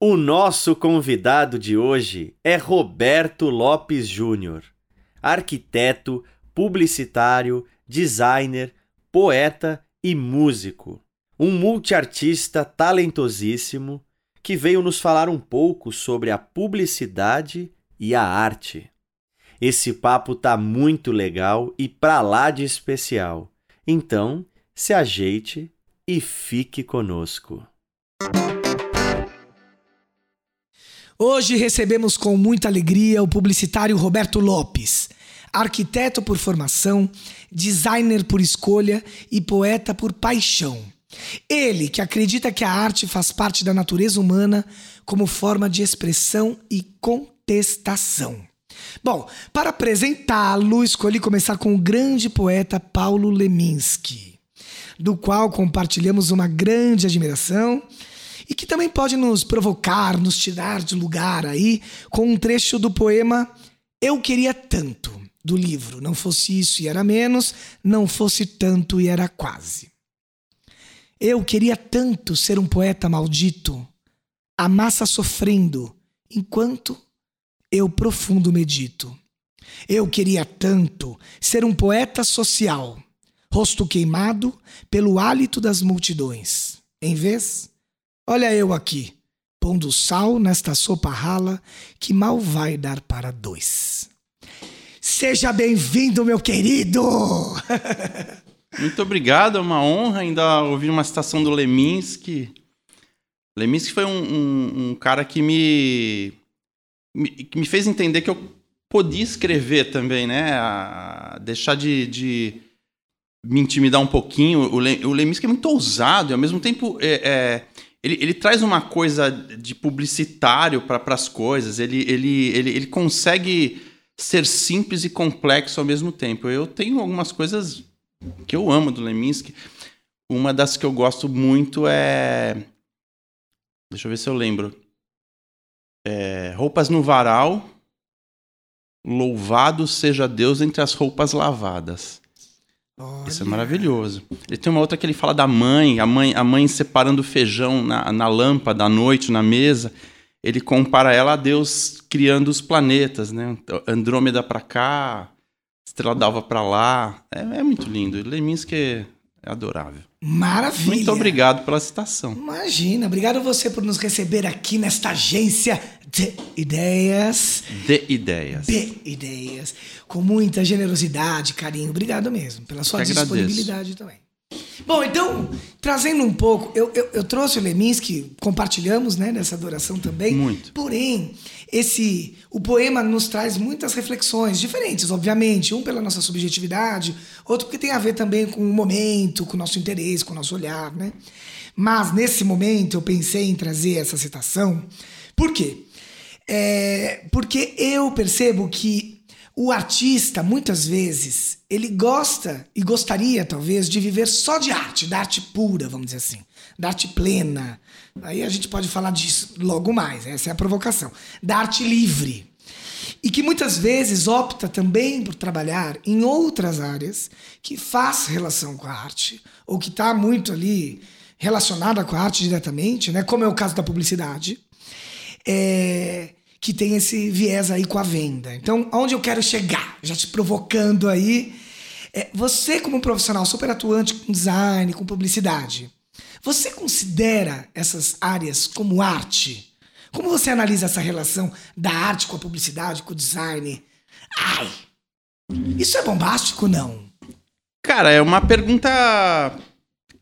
O nosso convidado de hoje é Roberto Lopes Júnior, arquiteto, publicitário, designer, poeta e músico. Um multiartista talentosíssimo que veio nos falar um pouco sobre a publicidade e a arte. Esse papo tá muito legal e pra lá de especial. Então, se ajeite e fique conosco. Hoje recebemos com muita alegria o publicitário Roberto Lopes, arquiteto por formação, designer por escolha e poeta por paixão. Ele que acredita que a arte faz parte da natureza humana como forma de expressão e contestação. Bom, para apresentá-lo, escolhi começar com o grande poeta Paulo Leminski, do qual compartilhamos uma grande admiração e que também pode nos provocar, nos tirar de lugar aí com um trecho do poema Eu Queria Tanto, do livro Não Fosse Isso e Era Menos, Não Fosse Tanto e Era Quase. Eu queria tanto ser um poeta maldito, a massa sofrendo, enquanto eu profundo medito. Eu queria tanto ser um poeta social, rosto queimado pelo hálito das multidões. Em vez, olha eu aqui, pondo sal nesta sopa rala que mal vai dar para dois. Seja bem-vindo, meu querido! Muito obrigado, é uma honra ainda ouvir uma citação do Leminski. Leminski foi um, um, um cara que me, me, que me fez entender que eu podia escrever também, né? A deixar de, de me intimidar um pouquinho. O, Le, o Leminski é muito ousado e, ao mesmo tempo, é, é, ele, ele traz uma coisa de publicitário para as coisas. Ele, ele, ele, ele consegue ser simples e complexo ao mesmo tempo. Eu tenho algumas coisas que eu amo do Leminski. Uma das que eu gosto muito é. Deixa eu ver se eu lembro. É... Roupas no varal. Louvado seja Deus entre as roupas lavadas. Olha. Isso é maravilhoso. Ele tem uma outra que ele fala da mãe, a mãe, a mãe separando o feijão na, na lâmpada à noite, na mesa. Ele compara ela a Deus criando os planetas, né? Andrômeda para cá, Estrela d'Alva para lá. É, é, muito lindo. Leminski é adorável. Maravilha. Muito obrigado pela citação. Imagina. Obrigado você por nos receber aqui nesta agência de ideias. De ideias. De ideias. Com muita generosidade, carinho. Obrigado mesmo pela sua disponibilidade também. Bom, então, trazendo um pouco, eu, eu, eu trouxe o Leminski, compartilhamos né, nessa adoração também. Muito. Porém, esse o poema nos traz muitas reflexões diferentes, obviamente. Um pela nossa subjetividade, outro porque tem a ver também com o momento, com o nosso interesse, com o nosso olhar, né? Mas nesse momento eu pensei em trazer essa citação. Por quê? É, porque eu percebo que o artista, muitas vezes, ele gosta e gostaria, talvez, de viver só de arte, da arte pura, vamos dizer assim, da arte plena. Aí a gente pode falar disso logo mais, essa é a provocação. Da arte livre. E que muitas vezes opta também por trabalhar em outras áreas que faz relação com a arte, ou que está muito ali relacionada com a arte diretamente, né? como é o caso da publicidade. É que tem esse viés aí com a venda. Então, aonde eu quero chegar? Já te provocando aí. É, você, como profissional super atuante com design, com publicidade, você considera essas áreas como arte? Como você analisa essa relação da arte com a publicidade, com o design? Ai, isso é bombástico não? Cara, é uma pergunta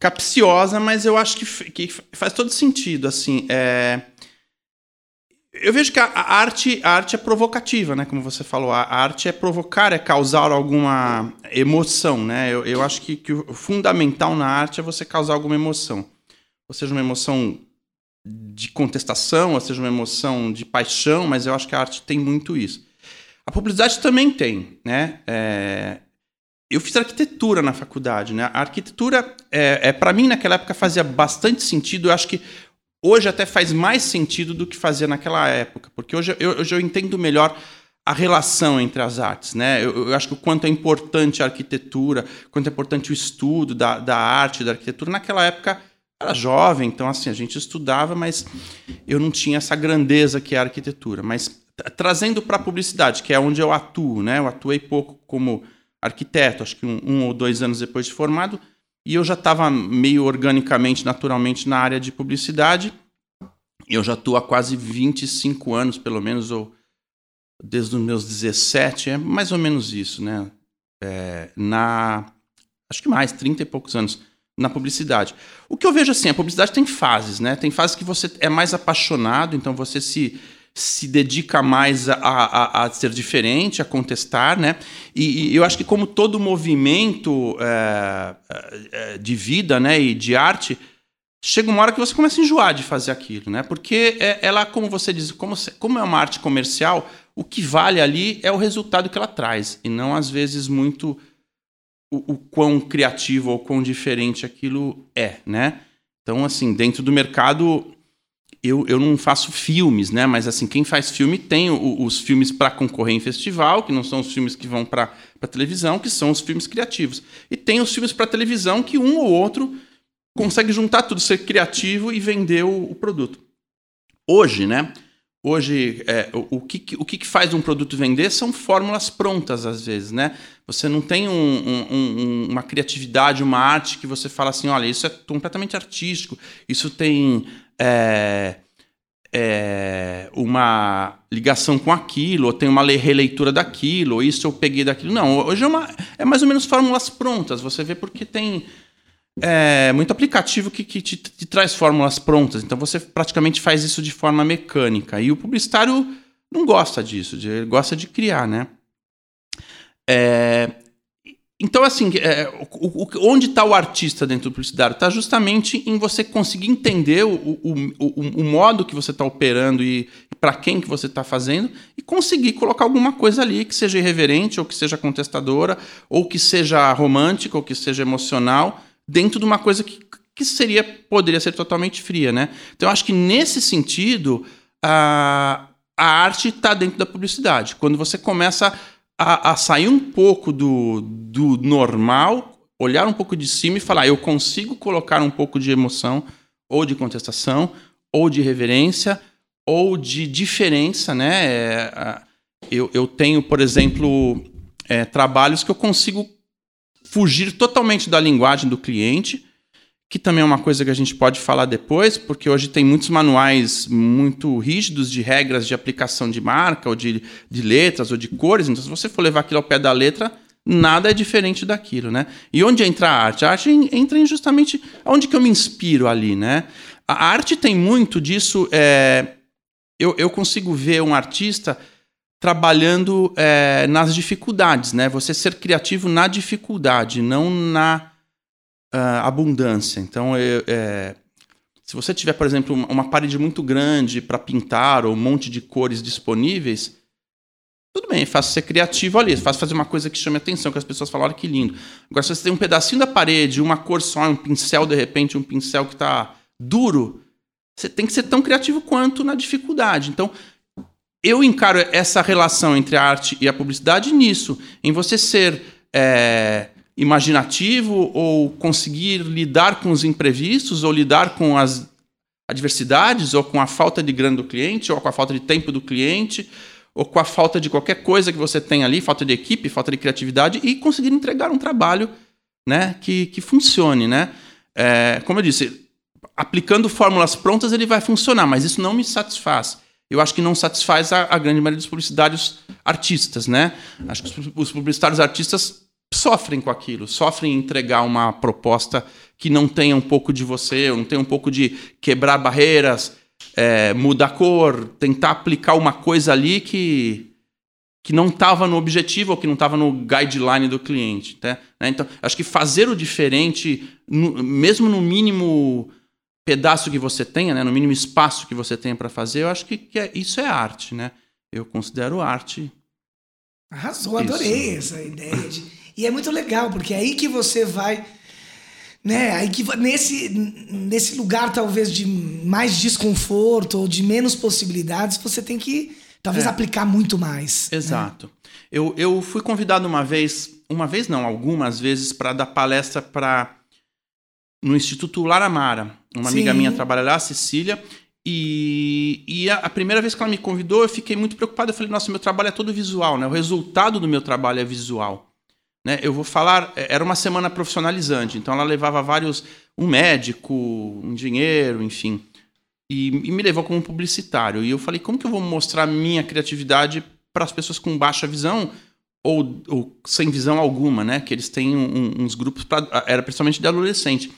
capciosa, mas eu acho que, que faz todo sentido. Assim, é eu vejo que a, arte, a arte é provocativa, né? Como você falou, a arte é provocar, é causar alguma emoção, né? Eu, eu acho que, que o fundamental na arte é você causar alguma emoção. Ou seja, uma emoção de contestação, ou seja, uma emoção de paixão, mas eu acho que a arte tem muito isso. A publicidade também tem, né? É... Eu fiz arquitetura na faculdade, né? A arquitetura, é, é para mim, naquela época fazia bastante sentido. Eu acho que hoje até faz mais sentido do que fazia naquela época, porque hoje eu, hoje eu entendo melhor a relação entre as artes, né? Eu, eu, acho que o quanto é importante a arquitetura, quanto é importante o estudo da, da arte, da arquitetura. Naquela época era jovem, então assim a gente estudava, mas eu não tinha essa grandeza que é a arquitetura. Mas trazendo para a publicidade, que é onde eu atuo, né? Eu atuei pouco como arquiteto, acho que um, um ou dois anos depois de formado, e eu já estava meio organicamente, naturalmente na área de publicidade. Eu já estou há quase 25 anos, pelo menos, ou desde os meus 17, é mais ou menos isso, né? É, na. Acho que mais, 30 e poucos anos na publicidade. O que eu vejo assim, a publicidade tem fases, né? Tem fases que você é mais apaixonado, então você se se dedica mais a, a, a, ser diferente, a contestar, né? E, e, eu acho que como todo movimento é, é, de vida, né, e de arte, chega uma hora que você começa a enjoar de fazer aquilo, né? Porque é, ela, como você diz, como, como é uma arte comercial, o que vale ali é o resultado que ela traz, e não às vezes muito o, o quão criativo ou quão diferente aquilo é, né? Então, assim, dentro do mercado, eu, eu não faço filmes, né? Mas, assim, quem faz filme tem o, os filmes para concorrer em festival, que não são os filmes que vão para televisão, que são os filmes criativos. E tem os filmes para televisão que um ou outro consegue juntar tudo, ser criativo e vender o, o produto. Hoje, né? Hoje, é, o, o, que, o que faz um produto vender são fórmulas prontas, às vezes, né? Você não tem um, um, um, uma criatividade, uma arte que você fala assim, olha, isso é completamente artístico, isso tem é, é, uma ligação com aquilo, ou tem uma releitura daquilo, ou isso eu peguei daquilo. Não, hoje é, uma, é mais ou menos fórmulas prontas. Você vê porque tem é, muito aplicativo que, que te, te, traz fórmulas prontas. Então você praticamente faz isso de forma mecânica. E o publicitário não gosta disso, ele gosta de criar, né? É, então, assim, é, o, o, onde está o artista dentro do publicitário? Está justamente em você conseguir entender o, o, modo que você está operando e, e para quem que você está fazendo e conseguir colocar alguma coisa ali que seja irreverente, ou que seja contestadora, ou que seja romântica, ou que seja emocional, dentro de uma coisa que, que seria poderia ser totalmente fria, né? Então, eu acho que nesse sentido a, a arte está dentro da publicidade. Quando você começa a, a, sair um pouco do, do normal, olhar um pouco de cima e falar: eu consigo colocar um pouco de emoção, ou de contestação, ou de reverência, ou de diferença, né? É, eu, eu tenho, por exemplo, é, trabalhos que eu consigo fugir totalmente da linguagem do cliente, que também é uma coisa que a gente pode falar depois, porque hoje tem muitos manuais muito rígidos de regras de aplicação de marca, ou de, de letras, ou de cores. Então, se você for levar aquilo ao pé da letra, nada é diferente daquilo, né? E onde entra a arte? A arte entra em justamente onde que eu me inspiro ali, né? A arte tem muito disso. É... Eu, eu consigo ver um artista trabalhando é, nas dificuldades, né? Você ser criativo na dificuldade, não na uh, abundância. Então, é, se você tiver, por exemplo, uma parede muito grande para pintar ou um monte de cores disponíveis, tudo bem, é fácil ser criativo ali, é fácil fazer uma coisa que chame atenção, que as pessoas falam, olha que lindo. Agora, se você tem um pedacinho da parede, uma cor só, um pincel, de repente, um pincel que está duro, você tem que ser tão criativo quanto na dificuldade. Então, eu encaro essa relação entre a arte e a publicidade nisso, em você ser é, imaginativo ou conseguir lidar com os imprevistos ou lidar com as adversidades ou com a falta de grana do cliente ou com a falta de tempo do cliente ou com a falta de qualquer coisa que você tem ali, falta de equipe, falta de criatividade e conseguir entregar um trabalho né, que, que funcione. Né? É, como eu disse, aplicando fórmulas prontas ele vai funcionar, mas isso não me satisfaz eu acho que não satisfaz a, a grande maioria dos publicitários artistas, né? Acho que os, os publicitários artistas sofrem com aquilo, sofrem em entregar uma proposta que não tenha um pouco de você, não tenha um pouco de quebrar barreiras, é, mudar a cor, tentar aplicar uma coisa ali que que não estava no objetivo ou que não estava no guideline do cliente. Né? Então, acho que fazer o diferente, no, mesmo no mínimo pedaço que você tenha, né, no mínimo espaço que você tenha para fazer, eu acho que, que é, isso é arte, né? Eu considero arte. Arrasou, adorei isso. essa ideia. De... E é muito legal, porque é aí que você vai. Né, aí que nesse, nesse lugar talvez de mais desconforto ou de menos possibilidades, você tem que talvez é. aplicar muito mais. Né? Exato. Né? Eu, eu fui convidado uma vez, uma vez não, algumas vezes, para dar palestra para no Instituto Laramara. Uma Sim. amiga minha trabalha lá, Cecília, e, e a, a, primeira vez que ela me convidou, eu fiquei muito preocupado. Eu falei, nossa, meu trabalho é todo visual, né? O resultado do meu trabalho é visual. Né? Eu vou falar, é, era uma semana profissionalizante, então ela levava vários, um médico, um engenheiro, enfim, e, e me levou como publicitário. E eu falei, como que eu vou mostrar minha criatividade para as pessoas com baixa visão ou, ou, sem visão alguma, né? Que eles têm um, uns grupos, pra, era principalmente de adolescente.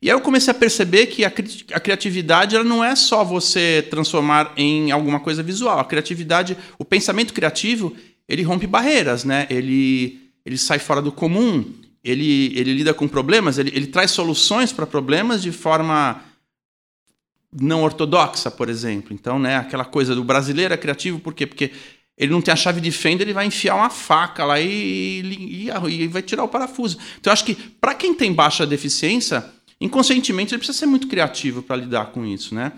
E aí eu comecei a perceber que a, cri a criatividade ela não é só você transformar em alguma coisa visual. A criatividade, o pensamento criativo, ele rompe barreiras, né? Ele, ele sai fora do comum, ele, ele lida com problemas, ele, ele traz soluções para problemas de forma não ortodoxa, por exemplo. Então, né, aquela coisa do brasileiro é criativo, por quê? Porque ele não tem a chave de fenda, ele vai enfiar uma faca lá e, e, e vai tirar o parafuso. Então, acho que para quem tem baixa deficiência, inconscientemente ele precisa ser muito criativo para lidar com isso, né?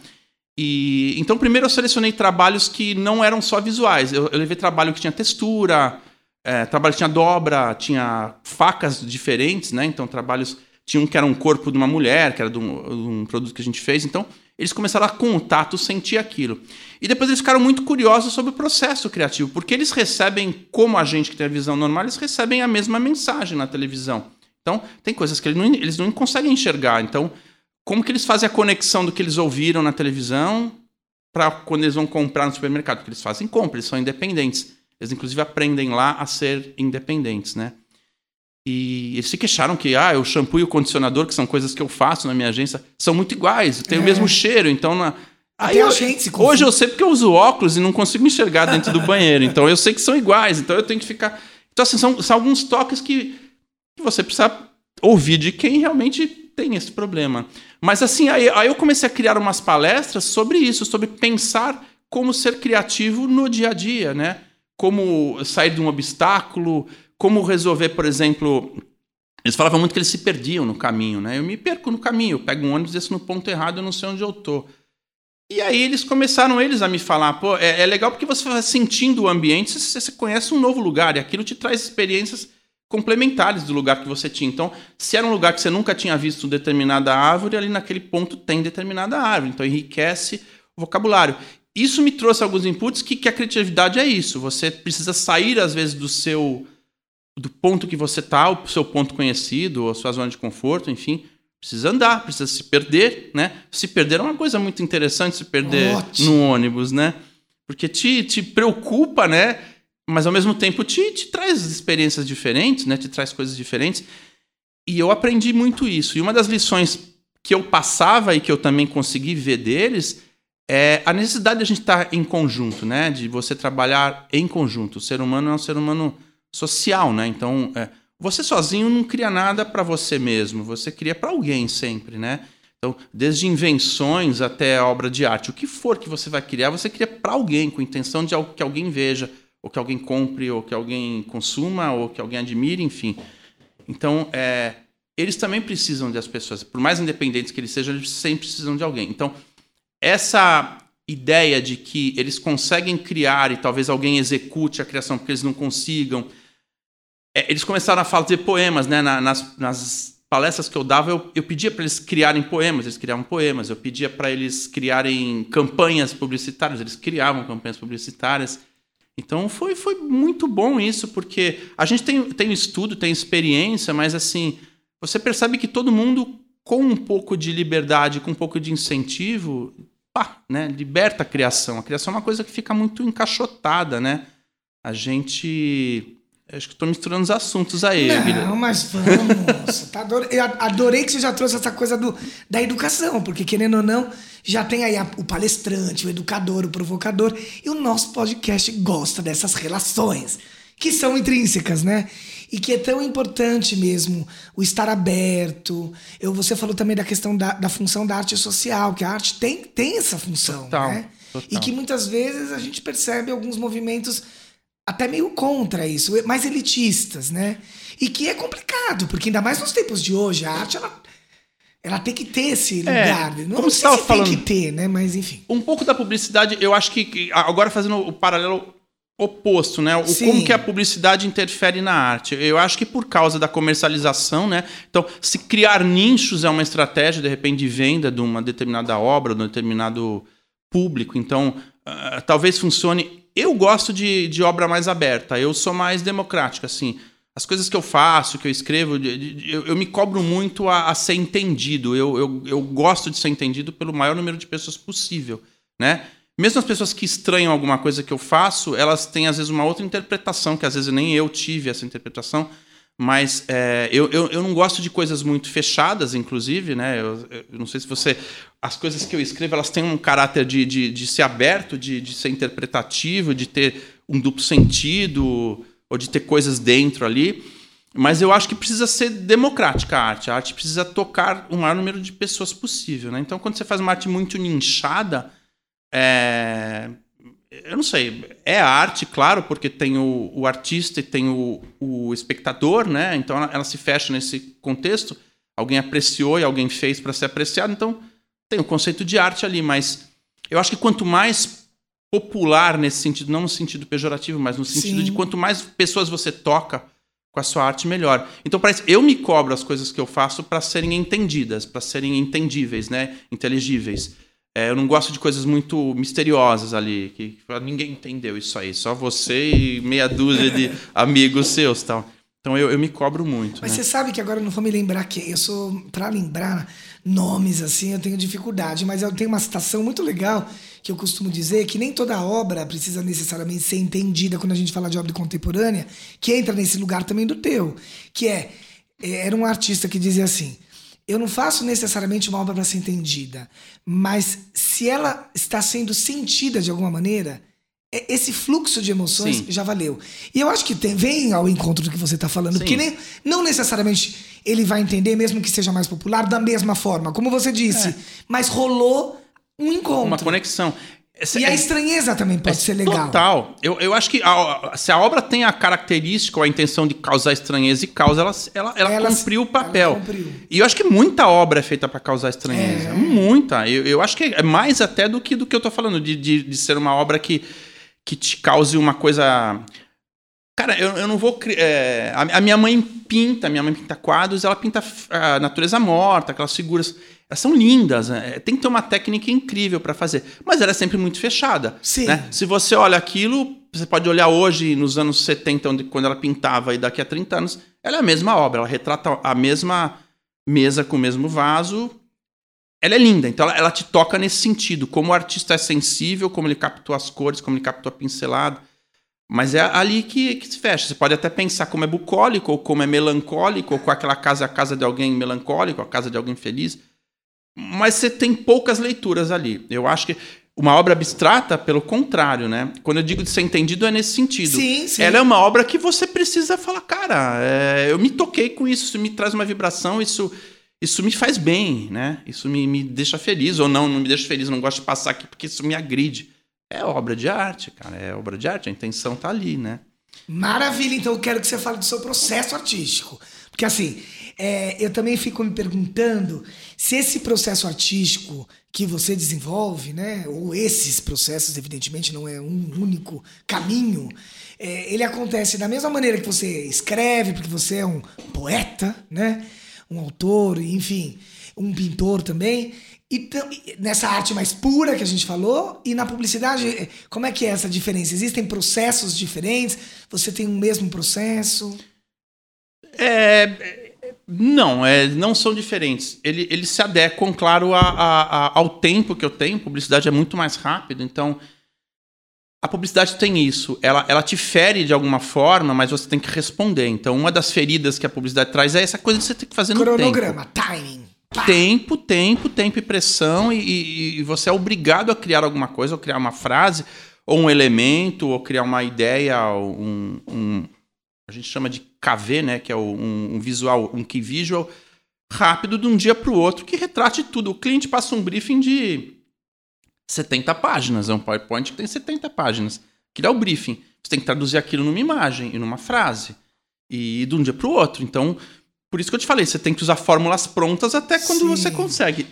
E então primeiro eu selecionei trabalhos que não eram só visuais. Eu, eu levei trabalho que tinha textura, é, trabalho tinha dobra, tinha facas diferentes, né? Então trabalhos tinha um que era um corpo de uma mulher, que era de um, de um produto que a gente fez. Então eles começaram a contato, sentir aquilo. E depois eles ficaram muito curiosos sobre o processo criativo, porque eles recebem, como a gente que tem a visão normal, eles recebem a mesma mensagem na televisão. Então, tem coisas que eles não, eles não conseguem enxergar. Então, como que eles fazem a conexão do que eles ouviram na televisão para quando eles vão comprar no supermercado? Porque eles fazem compra, eles são independentes. Eles, inclusive, aprendem lá a ser independentes, né? E eles se queixaram que ah, o shampoo e o condicionador, que são coisas que eu faço na minha agência, são muito iguais, tem é. o mesmo cheiro. Então, na... Aí eu, hoje eu sei porque eu uso óculos e não consigo enxergar dentro do banheiro. Então eu sei que são iguais, então eu tenho que ficar. Então, assim, são, são alguns toques que que você precisa ouvir de quem realmente tem esse problema. Mas assim, aí, aí eu comecei a criar umas palestras sobre isso, sobre pensar como ser criativo no dia a dia, né? Como sair de um obstáculo, como resolver, por exemplo, eles falavam muito que eles se perdiam no caminho, né? Eu me perco no caminho, eu pego um ônibus desse no ponto errado, eu não sei onde eu tô. E aí eles começaram eles a me falar, pô, é, é legal porque você vai sentindo o ambiente, você, você conhece um novo lugar e aquilo te traz experiências complementares do lugar que você tinha. Então, se era um lugar que você nunca tinha visto determinada árvore, ali naquele ponto tem determinada árvore. Então, enriquece o vocabulário. Isso me trouxe alguns inputs que, que a criatividade é isso. Você precisa sair, às vezes, do seu do ponto que você está, o seu ponto conhecido, a sua zona de conforto, enfim. Precisa andar, precisa se perder, né? Se perder é uma coisa muito interessante, se perder Ótimo. no ônibus, né? Porque te, te preocupa, né? mas ao mesmo tempo te, te traz experiências diferentes, né? Te traz coisas diferentes. E eu aprendi muito isso. E uma das lições que eu passava e que eu também consegui ver deles é a necessidade de a gente estar em conjunto, né? De você trabalhar em conjunto. O ser humano é um ser humano social, né? Então, é, você sozinho não cria nada para você mesmo. Você cria para alguém sempre, né? Então, desde invenções até obra de arte, o que for que você vai criar, você cria para alguém, com a intenção de que alguém veja, ou que alguém compre, ou que alguém consuma, ou que alguém admire, enfim. Então, é, eles também precisam das pessoas. Por mais independentes que eles sejam, eles sempre precisam de alguém. Então, essa ideia de que eles conseguem criar e talvez alguém execute a criação porque eles não consigam. É, eles começaram a fazer poemas, né? nas, nas palestras que eu dava, eu, eu pedia para eles criarem poemas, eles criavam poemas. Eu pedia para eles criarem campanhas publicitárias, eles criavam campanhas publicitárias. Então foi, foi muito bom isso, porque a gente tem, tem estudo, tem experiência, mas assim, você percebe que todo mundo, com um pouco de liberdade, com um pouco de incentivo, pá, né, liberta a criação. A criação é uma coisa que fica muito encaixotada, né? A gente. Acho que estou misturando os assuntos aí, Não, Guilherme. mas vamos. tá adorei, eu adorei que você já trouxe essa coisa do, da educação, porque querendo ou não, já tem aí a, o palestrante, o educador, o provocador, e o nosso podcast gosta dessas relações. que são intrínsecas, né? E que é tão importante mesmo o estar aberto. Eu, você falou também da questão da, da função da arte social, que a arte tem, tem essa função, Total, né? total. E que muitas vezes a gente percebe alguns movimentos até meio contra isso, mais elitistas, né? E que é complicado, porque ainda mais nos tempos de hoje, a arte ela, ela tem que ter esse lugar. Não, como não sei se falando- tem que ter, né? Mas enfim. Um pouco da publicidade, eu acho que agora fazendo o paralelo oposto, né? O Sim. como que a publicidade interfere na arte. Eu acho que por causa da comercialização, né? Então, se criar nichos é uma estratégia de repente de venda de uma determinada obra, de um determinado público. Então, ah, talvez funcione. Eu gosto de, de obra mais aberta. Eu sou mais democrático, assim. As coisas que eu faço, que eu escrevo, eu, eu me cobro muito a, a ser entendido. Eu, eu, eu gosto de ser entendido pelo maior número de pessoas possível, né? Mesmo as pessoas que estranham alguma coisa que eu faço, elas têm às vezes uma outra interpretação, que às vezes nem eu tive essa interpretação. Mas é, eu, eu, eu não gosto de coisas muito fechadas, inclusive, né? Eu, eu não sei se você. As coisas que eu escrevo, elas têm um caráter de, de, de ser aberto, de, de ser interpretativo, de ter um duplo sentido, ou de ter coisas dentro ali. Mas eu acho que precisa ser democrática a arte. A arte precisa tocar o maior número de pessoas possível, né? Então, quando você faz uma arte muito nichada, é, eu não sei, é arte, claro, porque tem o, o artista e tem o, o espectador, né? Então ela, ela se fecha nesse contexto. Alguém apreciou e alguém fez para ser apreciado, então tem o conceito de arte ali, mas eu acho que quanto mais popular nesse sentido, não no sentido pejorativo, mas no sentido Sim. de quanto mais pessoas você toca com a sua arte, melhor. Então parece, eu me cobro as coisas que eu faço para serem entendidas, para serem entendíveis, né? Inteligíveis. É, eu não gosto de coisas muito misteriosas ali, que ninguém entendeu isso aí, só você e meia dúzia de amigos seus, tal. Então eu, eu me cobro muito. Mas né? você sabe que agora eu não vou me lembrar quem. Eu sou. Pra lembrar nomes assim, eu tenho dificuldade. Mas eu tenho uma citação muito legal que eu costumo dizer que nem toda obra precisa necessariamente ser entendida quando a gente fala de obra contemporânea, que entra nesse lugar também do teu. Que é. é, Era um artista que dizia assim. Eu não faço necessariamente uma obra para ser entendida, mas se ela está sendo sentida de alguma maneira, é- esse fluxo de emoções Sim. já valeu. E eu acho que tem- vem ao encontro do que você está falando, Sim. porque nem, não necessariamente ele vai entender, mesmo que seja mais popular, da mesma forma, como você disse, mas rolou um encontro. Uma conexão. Essa- E a é- estranheza também pode ser legal. Total. Eu, eu acho que a- se a obra tem a característica ou a intenção de causar estranheza e causa, ela, ela, ela, Ela- cumpriu o papel. cumpriu. E eu acho que muita obra é feita para causar estranheza. É. Muita. Eu, eu acho que é mais até do que do que eu tô falando, de, de, de ser uma obra que, que te cause uma coisa. Cara, eu, eu não vou. é, a, a minha mãe pinta, minha mãe pinta quadros, ela pinta a natureza morta, aquelas figuras. Elas são lindas, né? tem que ter uma técnica incrível para fazer. Mas ela é sempre muito fechada. Sim. né? Se você olha aquilo, você pode olhar hoje, nos anos 70, onde, quando ela pintava, e daqui a 30 anos, ela é a mesma obra, ela retrata a mesma mesa com o mesmo vaso. Ela é linda, então ela, ela te toca nesse sentido, como o artista é sensível, como ele captou as cores, como ele captou a pincelada. Mas é ali que, que se fecha. Você pode até pensar como é bucólico, ou como é melancólico, ou com aquela casa é a casa de alguém melancólico, a casa de alguém feliz. Mas você tem poucas leituras ali. Eu acho que uma obra abstrata, pelo contrário, né? Quando eu digo de ser entendido, é nesse sentido. Sim, sim. Ela é uma obra que você precisa falar, cara, é, eu me toquei com isso, isso me traz uma vibração, isso, isso me faz bem, né? Isso me, me deixa feliz, ou não, não me deixa feliz, não gosto de passar aqui porque isso me agride. É obra de arte, cara, é obra de arte, a intenção tá ali, né? Maravilha, então eu quero que você fale do seu processo artístico. Porque assim, é, eu também fico me perguntando se esse processo artístico que você desenvolve, né? Ou esses processos, evidentemente, não é um único caminho. é, ele acontece da mesma maneira que você escreve, porque você é um poeta, né? Um autor, enfim, um pintor também. E nessa arte mais pura que a gente falou, e na publicidade, eh, como é que é essa diferença? Existem processos diferentes? Você tem um mesmo processo? É, não, é, não são diferentes. Ele- Eles se adequam, claro, a- a- ao tempo que eu tenho. Publicidade é muito mais rápido, então a publicidade tem isso. Ela, ela te fere de alguma forma, mas você tem que responder. Então, uma das feridas que a publicidade traz é essa coisa de você ter que fazer no tempo. Cronograma, timing. pá. Tempo, tempo, tempo e pressão, e, e- você é obrigado a criar alguma coisa, ou criar uma frase, ou um elemento, ou criar uma ideia, um, um a gente chama de KV, né, que é um, um visual, um key visual rápido de um dia para o outro que retrate tudo. O cliente passa um briefing de 70 páginas, é um PowerPoint que tem 70 páginas. Que é o briefing. Você tem que traduzir aquilo numa imagem e numa frase. E de um dia para o outro. Então, por isso que eu te falei, você tem que usar fórmulas prontas até quando Sim. você consegue.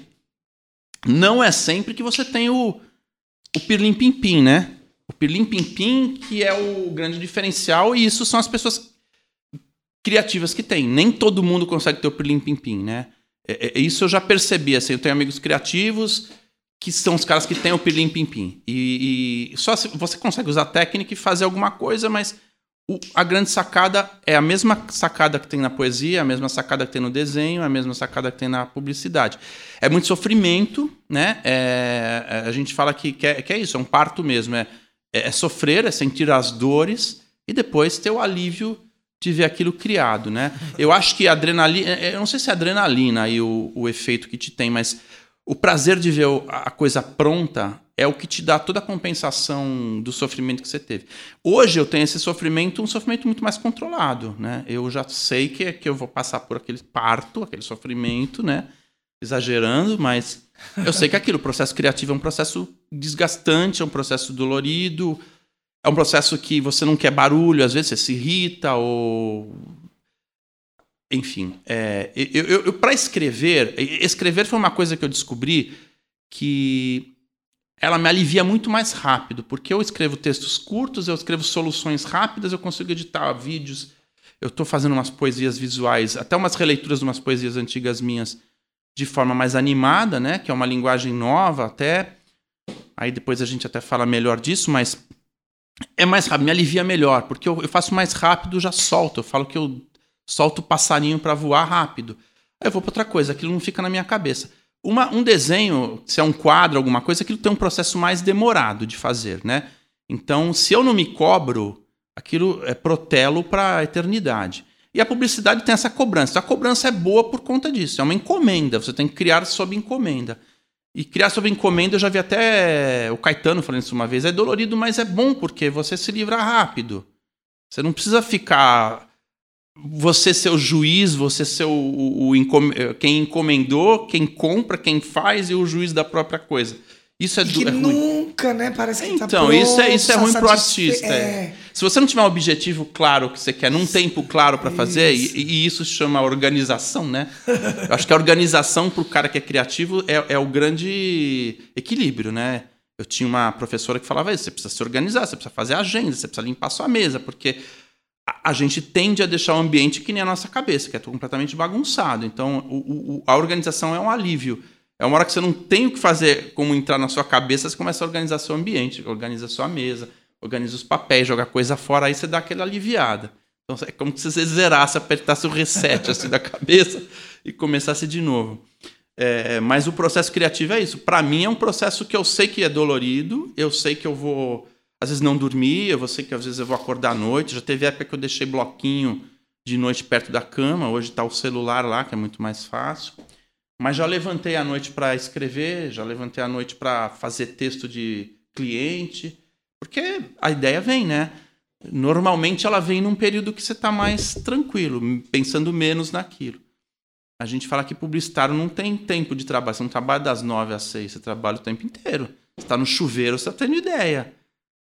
Não é sempre que você tem o, o pirlim pim pim, né? O pirlim pim pim que é o grande diferencial e isso são as pessoas criativas que tem. Nem todo mundo consegue ter o pirlim pim pim, né? É, é, isso eu já percebi, assim, eu tenho amigos criativos que são os caras que têm o pirlim pim pim. E, e só você consegue usar técnica e fazer alguma coisa, mas o, a grande sacada é a mesma sacada que tem na poesia, a mesma sacada que tem no desenho, a mesma sacada que tem na publicidade. É muito sofrimento, né? É, é a gente fala que, que, é, que é isso, é um parto mesmo. É, é, é sofrer, é sentir as dores e depois ter o alívio de ver aquilo criado, né? Eu acho que a adrenalina, é, eu não sei se é adrenalina aí o, o efeito que te tem, mas o prazer de ver a coisa pronta é o que te dá toda a compensação do sofrimento que você teve. Hoje eu tenho esse sofrimento, um sofrimento muito mais controlado, né? Eu já sei que, que eu vou passar por aquele parto, aquele sofrimento, né? Exagerando, mas eu sei que aquilo, o processo criativo é um processo desgastante, é um processo dolorido, é um processo que você não quer barulho, às vezes você se irrita ou enfim, é, eu, eu, eu para escrever, escrever foi uma coisa que eu descobri que ela me alivia muito mais rápido, porque eu escrevo textos curtos, eu escrevo soluções rápidas, eu consigo editar vídeos. Eu estou fazendo umas poesias visuais, até umas releituras de umas poesias antigas minhas de forma mais animada, né? Que é uma linguagem nova, até. Aí depois a gente até fala melhor disso, mas é mais rápido, me alivia melhor, porque eu, eu faço mais rápido, já solto. Eu falo que eu solto o passarinho para voar rápido. Aí eu vou para outra coisa, aquilo não fica na minha cabeça. Uma, um desenho, se é um quadro, alguma coisa, aquilo tem um processo mais demorado de fazer, né? Então, se eu não me cobro, aquilo é protelo para a eternidade. E a publicidade tem essa cobrança. A cobrança é boa por conta disso. É uma encomenda. Você tem que criar sob encomenda. E criar sob encomenda, eu já vi até o Caetano falando isso uma vez. É dolorido, mas é bom porque você se livra rápido. Você não precisa ficar você ser o juiz, você ser o, o, o, quem encomendou, quem compra, quem faz e o juiz da própria coisa. Isso é, e que é nunca, né? Parece que tá Então, tá pronto, isso é, isso é ruim pro artista. É. É. Se você não tiver um objetivo claro que você quer, num tempo claro para fazer, isso. E, e, isso se chama organização, né? Eu acho que a organização pro cara que é criativo é, é o grande equilíbrio, né? Eu tinha uma professora que falava isso: você precisa se organizar, você precisa fazer agenda, você precisa limpar sua mesa, porque a, gente tende a deixar o ambiente que nem a nossa cabeça, que é completamente bagunçado. Então, o, o, a organização é um alívio. É uma hora que você não tem o que fazer, como entrar na sua cabeça, você começa a organizar seu ambiente, organiza sua mesa, organiza os papéis, joga coisa fora, aí você dá aquela aliviada. Então é como se você zerasse, apertasse o reset assim da cabeça e começasse de novo. É, mas o processo criativo é isso. Para mim é um processo que eu sei que é dolorido, eu sei que eu vou às vezes não dormia, eu sei que às vezes eu vou acordar à noite. Já teve época que eu deixei bloquinho de noite perto da cama, hoje está o celular lá, que é muito mais fácil. Mas já levantei à noite para escrever, já levantei à noite para fazer texto de cliente, porque a ideia vem, né? Normalmente ela vem num período que você está mais tranquilo, pensando menos naquilo. A gente fala que publicitário não tem tempo de trabalho, você não trabalha das nove às seis, você trabalha o tempo inteiro. Você está no chuveiro, você está tendo ideia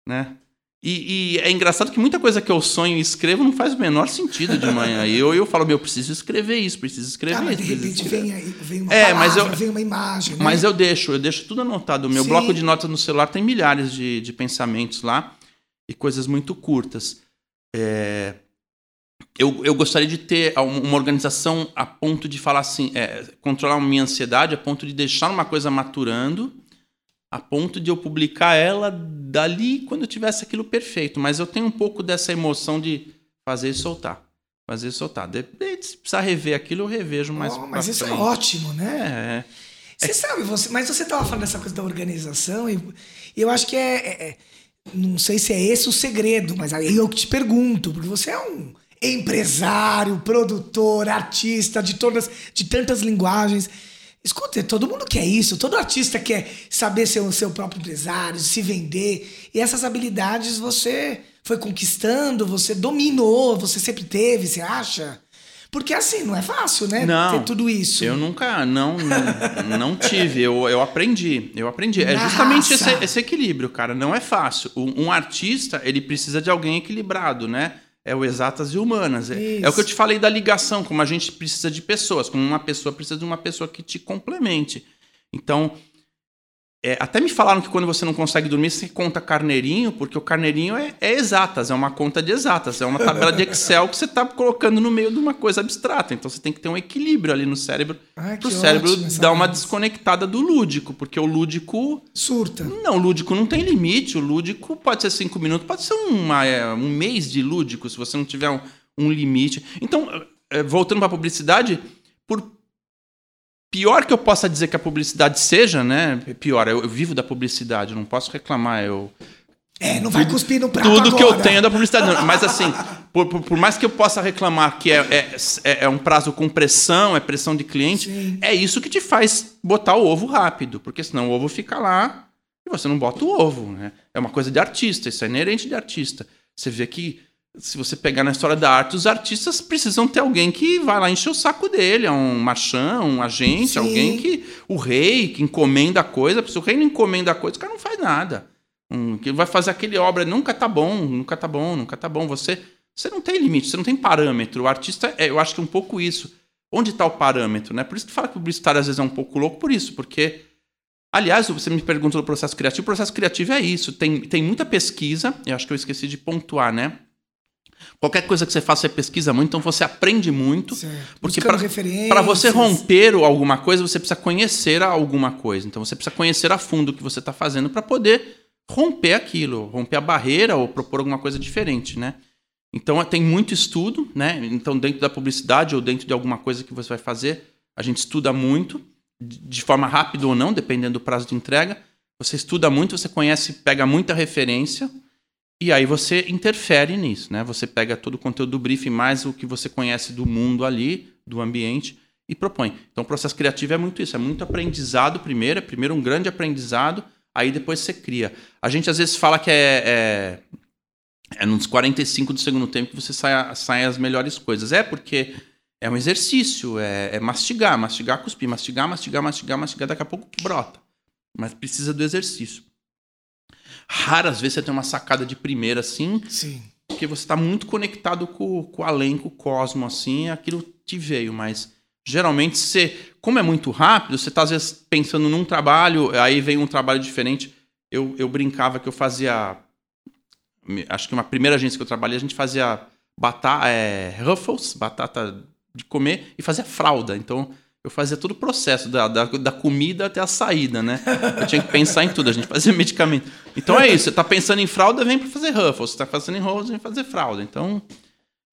né? E, e, é engraçado que muita coisa que eu sonho e escrevo não faz o menor sentido de manhã. E eu, eu falo, meu, eu preciso escrever isso, preciso escrever ah, isso. de repente vem, aí, vem uma é, palavra, mas eu, vem uma imagem. Né? Mas eu deixo, eu deixo tudo anotado. O meu Sim. bloco de notas no celular tem milhares de, de pensamentos lá e coisas muito curtas. É, eu, eu gostaria de ter uma organização a ponto de falar assim, é, controlar a minha ansiedade, a ponto de deixar uma coisa maturando a ponto de eu publicar ela dali quando eu tivesse aquilo perfeito. Mas eu tenho um pouco dessa emoção de fazer e soltar. Fazer e soltar. Depende, se precisar rever aquilo, eu revejo mais oh, Mas isso frente. é ótimo, né? É. Você é... sabe, você, mas você estava falando dessa coisa da organização e, e eu acho que é, é, é, Não sei se é esse o segredo, mas aí eu te pergunto, porque você é um empresário, produtor, artista de todas, de tantas linguagens. Escuta, todo mundo quer isso, todo artista quer saber ser o seu próprio empresário, se vender. E essas habilidades você foi conquistando, você dominou, você sempre teve, você acha? Porque assim, não é fácil, né? Não, Ter tudo isso. Eu nunca, não, não, não tive. Eu, eu aprendi, eu aprendi. É Na justamente esse, esse equilíbrio, cara. Não é fácil. Um, um artista, ele precisa de alguém equilibrado, né? É o exatas e humanas. É, é o que eu te falei da ligação, como a gente precisa de pessoas, como uma pessoa precisa de uma pessoa que te complemente. Então, é, até me falaram que quando você não consegue dormir, você conta carneirinho, porque o carneirinho é, é exatas, é uma conta de exatas, é uma tabela de Excel que você está colocando no meio de uma coisa abstrata. Então você tem que ter um equilíbrio ali no cérebro Ai, para o cérebro ótimo dar uma desconectada do lúdico, porque o lúdico. Surta. Não, o lúdico não tem limite. O lúdico pode ser cinco minutos, pode ser uma, é, um mês de lúdico, se você não tiver um, um limite. Então, é, voltando para a publicidade, por pior que eu possa dizer que a publicidade seja, né? Pior, eu, eu vivo da publicidade, eu não posso reclamar. Eu, É, não vai cuspir no prato tudo que eu agora. tenho é da publicidade. Não, Mas assim, por, por- por mais que eu possa reclamar que é, é, é- é um prazo com pressão, é pressão de cliente, Sim. é isso que te faz botar o ovo rápido. Porque senão o ovo fica lá e você não bota o ovo. Né? É uma coisa de artista, isso é inerente de artista. Você vê que se você pegar na história da arte, os artistas precisam ter alguém que vai lá encher o saco dele, é um marchão, um agente, Sim. alguém que. O rei que encomenda a coisa. Se o rei não encomenda a coisa, o cara não faz nada. Um, que vai fazer aquele obra, nunca tá bom, nunca tá bom, nunca tá bom. Você, você não tem limite, você não tem parâmetro. O artista, é, eu acho que é um pouco isso. Onde está o parâmetro, né? Por isso que fala que o publicitário às vezes é um pouco louco por isso, porque Aliás, você me perguntou do processo criativo. O processo criativo é isso. Tem, tem muita pesquisa. Eu acho que eu esqueci de pontuar, né? Qualquer coisa que você faça, você pesquisa muito, então você aprende muito. Certo. Porque para você romper alguma coisa, você precisa conhecer alguma coisa. Então você precisa conhecer a fundo o que você está fazendo para poder romper aquilo, romper a barreira ou propor alguma coisa diferente, né? Então tem muito estudo, né? Então dentro da publicidade ou dentro de alguma coisa que você vai fazer, a gente estuda muito, de forma rápida ou não, dependendo do prazo de entrega. Você estuda muito, você conhece, pega muita referência e aí você interfere nisso, né? Você pega todo o conteúdo do briefing mais o que você conhece do mundo ali, do ambiente e propõe. Então o processo criativo é muito isso, é muito aprendizado primeiro, é primeiro um grande aprendizado, aí depois você cria. A gente às vezes fala que é, é, é nos 45 do segundo tempo que você sai, sai as melhores coisas. É porque é um exercício, é, é mastigar, mastigar, cuspir, mastigar, mastigar, mastigar, mastigar, daqui a pouco brota. Mas precisa do exercício. Raras vezes você tem uma sacada de primeira assim, Sim. porque você está muito conectado com, com o além, com o cosmo, assim, aquilo te veio, mas geralmente você, como é muito rápido, você está às vezes pensando num trabalho, aí vem um trabalho diferente. Eu, eu brincava que eu fazia, acho que uma primeira agência que eu trabalhei, a gente fazia batata, é, Ruffles, batata de comer, e fazia fralda, então eu fazia todo o processo, da, da, da comida até a saída, né? Eu tinha que pensar em tudo, a gente fazia medicamento. Então é isso, você tá pensando em fralda, vem para fazer Ruffles, você tá pensando em Ruffles, vem fazer fralda. Então,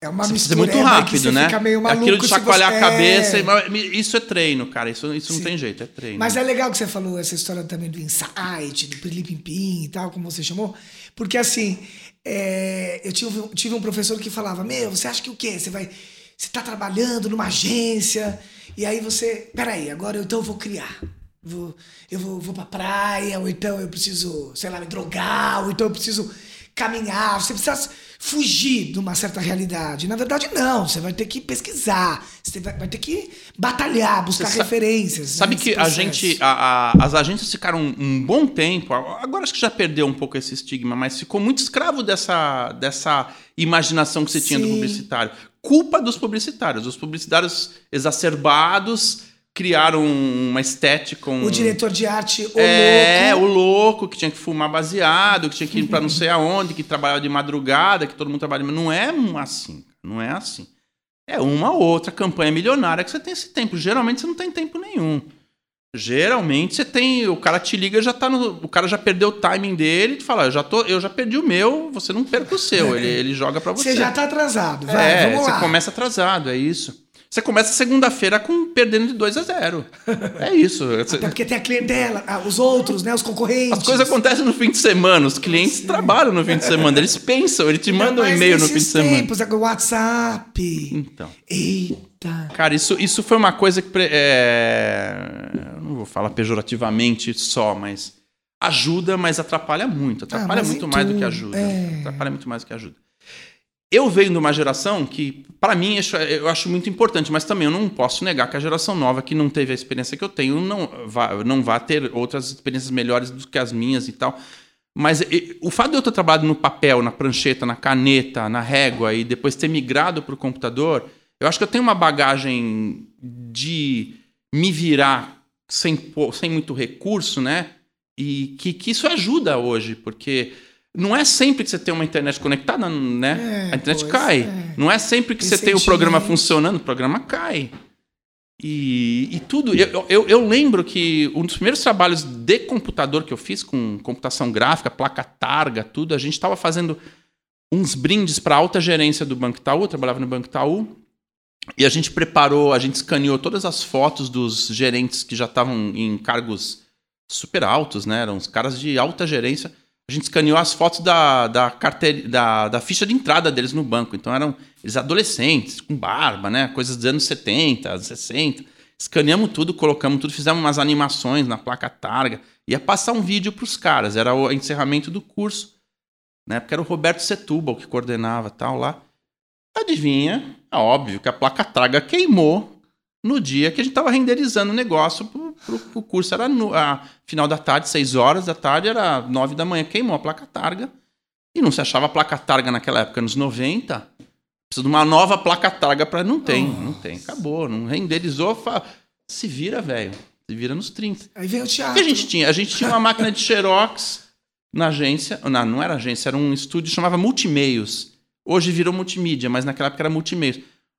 É uma você mistura muito é, rápido, você né? Maluco Aquilo de chacoalhar você- a cabeça, É. isso é treino, cara, isso, isso não tem jeito, é treino. Mas é legal que você falou essa história também do insight, do pim e tal, como você chamou. Porque assim, é, eu tive, tive um professor que falava: Meu, você acha que o quê? Você vai. Você tá trabalhando numa agência, e aí você. Peraí, agora eu, então eu vou criar. Vou, eu vou, vou pra praia, ou então eu preciso, sei lá, me drogar, ou então eu preciso caminhar. Você precisa fugir de uma certa realidade. Na verdade, não. Você vai ter que pesquisar. Você vai, ter que batalhar, buscar Você sa- referências. Sabe né, que nesse a processo. gente, a- a- as agências ficaram um, um bom tempo, agora acho que já perdeu um pouco esse estigma, mas ficou muito escravo dessa, dessa imaginação que você tinha do Sim. publicitário. Culpa dos publicitários. Os publicitários exacerbados criaram uma estética. Um, O diretor de arte, o é, louco. o louco que tinha que fumar baseado, que tinha que ir pra não sei aonde, que trabalhava de madrugada, que todo mundo trabalha. Mas não é assim, não é assim. É uma ou outra campanha milionária que você tem esse tempo. Geralmente você não tem tempo nenhum. Geralmente você tem. O cara te liga já tá no. O cara já perdeu o timing dele e fala, eu já, tô, eu já perdi o meu, você não perca o seu. Ele, ele joga pra você. Você já tá atrasado. Vai, é, vamos você lá. começa atrasado, é isso. Você começa segunda-feira com perdendo de 2 a 0. É isso. Até porque tem a clientela, ah, os outros, né? Os concorrentes. As coisas acontecem no fim de semana. Os clientes Sim. trabalham no fim de semana. Eles pensam, eles te mandam um e-mail no fim de semana. tempos, é WhatsApp. Então. Eita. Cara, isso, isso foi uma coisa que. É... Não vou falar pejorativamente só, mas ajuda, mas atrapalha muito. Ah, atrapalha ah, muito mais tu... do que ajuda. É... Atrapalha muito mais do que ajuda eu venho de uma geração que, para mim, eu acho muito importante, mas também eu não posso negar que a geração nova, que não teve a experiência que eu tenho, não vai, não vai ter outras experiências melhores do que as minhas e tal. Mas e, o fato de eu ter trabalhado no papel, na prancheta, na caneta, na régua e depois ter migrado para o computador, eu acho que eu tenho uma bagagem de me virar sem, sem muito recurso, né? E que, que isso ajuda hoje, porque não é sempre que você tem uma internet conectada, né? É, a internet cai. É. Não é sempre que você tem o programa funcionando, o programa cai. E, e tudo. Eu, eu, eu, lembro que um dos primeiros trabalhos de computador que eu fiz, com computação gráfica, placa targa, tudo, a gente estava fazendo uns brindes para alta gerência do Banco Itaú. Eu trabalhava no Banco Itaú. E a gente preparou, a gente escaneou todas as fotos dos gerentes que já estavam em cargos super altos, né? Eram os caras de alta gerência a gente escaneou as fotos da, da, carteira, da, da ficha de entrada deles no banco. Então eram eles adolescentes, com barba, né? Coisas dos anos 70, 60. Escaneamos tudo, colocamos tudo, fizemos umas animações na placa targa. Ia passar um vídeo para os caras, era o encerramento do curso. Né? Porque era o Roberto Setúbal que coordenava tal lá. Adivinha? É óbvio que a placa targa queimou no dia que a gente estava renderizando o negócio pro, pro, pro curso. Era no a, final da tarde, 6 horas da tarde, era 9 da manhã. Queimou a placa targa. E não se achava placa targa naquela época, nos 90. Precisa de uma nova placa targa para Não tem, oh. não tem. Acabou. Não renderizou. Fa... Se vira, velho. Se vira nos 30. Aí veio o teatro. O que a gente tinha? A gente tinha uma máquina de Xerox na agência. Não, não era agência, era um estúdio chamava Multimeios. Hoje virou multimídia, mas naquela época era multimeios.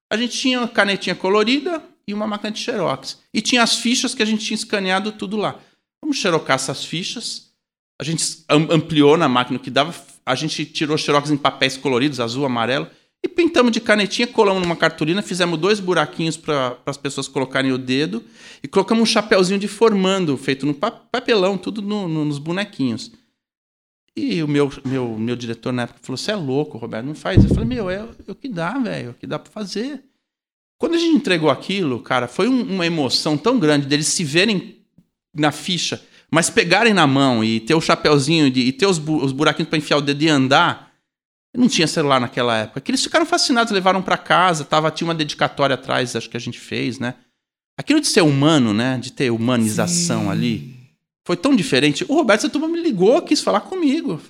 A gente tinha canetinha colorida, e uma máquina de xerox. E tinha as fichas que a gente tinha escaneado tudo lá. Vamos xerocar essas fichas. A gente ampliou na máquina o que dava. A gente tirou xerox em papéis coloridos, azul, amarelo. E pintamos de canetinha, colamos numa cartolina, fizemos dois buraquinhos para as pessoas colocarem o dedo e colocamos um chapéuzinho de formando, feito no papelão, tudo no, no, nos bonequinhos. E o meu, meu, meu diretor na época falou: Você é louco, Roberto, não faz. Eu falei: Meu, é, é o que dá, velho, é o que dá para fazer. Quando a gente entregou aquilo, cara, foi um, uma emoção tão grande deles se verem na ficha, mas pegarem na mão e ter o chapéuzinho de, e ter os, bu os buraquinhos para enfiar o dedo e andar. Não tinha celular naquela época. Que eles ficaram fascinados, levaram para casa, tava, tinha uma dedicatória atrás, acho que a gente fez, né? Aquilo de ser humano, né? De ter humanização Sim. ali, foi tão diferente. O Roberto Setúbal me ligou, quis falar comigo.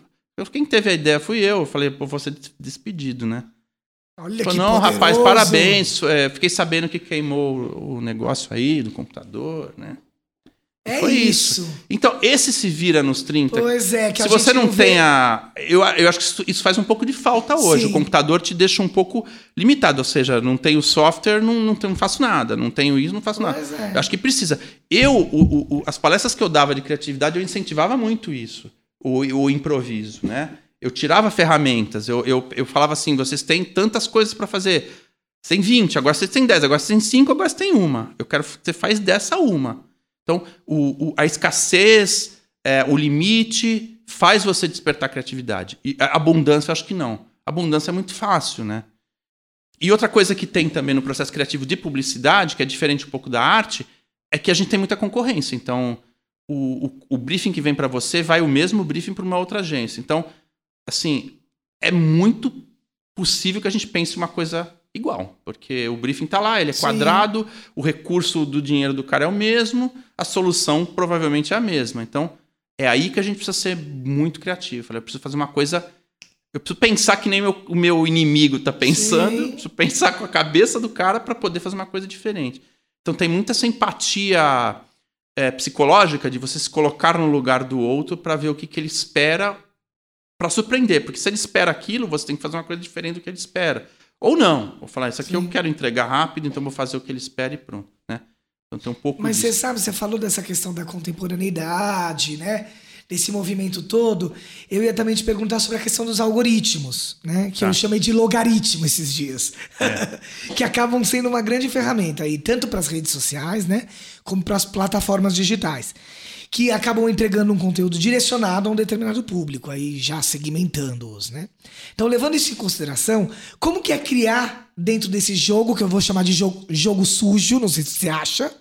Quem teve a ideia fui eu. Eu falei, pô, vou ser despedido, né? Olha Falou, não, poderoso. rapaz, parabéns. É, fiquei sabendo que queimou o negócio aí do computador, né? É Foi isso. isso. Então, esse se vira nos 30. Pois é, que Se você não, não tem a. Eu, eu acho que isso, isso, faz um pouco de falta hoje. Sim. O computador te deixa um pouco limitado. Ou seja, não tenho software, não, não, não faço nada. Não tenho isso, não faço pois nada. É. Eu acho que precisa. Eu, o, o, as palestras que eu dava de criatividade, eu incentivava muito isso. O, o improviso, né? Eu tirava ferramentas, eu, eu, eu falava assim: vocês têm tantas coisas para fazer. Você tem 20, agora você tem 10, agora você tem 5, agora você tem uma. Eu quero que você faz dessa uma. Então, o, o, a escassez, é, o limite, faz você despertar criatividade. E a abundância, eu acho que não. A abundância é muito fácil, né? E outra coisa que tem também no processo criativo de publicidade, que é diferente um pouco da arte, é que a gente tem muita concorrência. Então, o, o, o briefing que vem para você vai o mesmo briefing para uma outra agência. Então, assim, é muito possível que a gente pense uma coisa igual, porque o briefing está lá, ele é Sim. quadrado, o recurso do dinheiro do cara é o mesmo, a solução provavelmente é a mesma. Então, é aí que a gente precisa ser muito criativo. Eu preciso fazer uma coisa. Eu preciso pensar que nem meu, o meu inimigo está pensando, eu preciso pensar com a cabeça do cara para poder fazer uma coisa diferente. Então, tem muita essa empatia é, psicológica de você se colocar no lugar do outro para ver o que, que ele espera para surpreender, porque se ele espera aquilo, você tem que fazer uma coisa diferente do que ele espera. Ou não, vou falar, isso aqui Sim. eu quero entregar rápido, então vou fazer o que ele espera e pronto, né? Então tem um pouco Mas disso. você sabe, você falou dessa questão da contemporaneidade, né? desse movimento todo, eu ia também te perguntar sobre a questão dos algoritmos, né? Que tá. eu chamei de logaritmo esses dias. É. que acabam sendo uma grande ferramenta aí, tanto para as redes sociais, né? Como para as plataformas digitais que acabam entregando um conteúdo direcionado a um determinado público, aí já segmentando-os, né? Então, levando isso em consideração, como que é criar dentro desse jogo, que eu vou chamar de jogo, jogo sujo, não sei se você acha,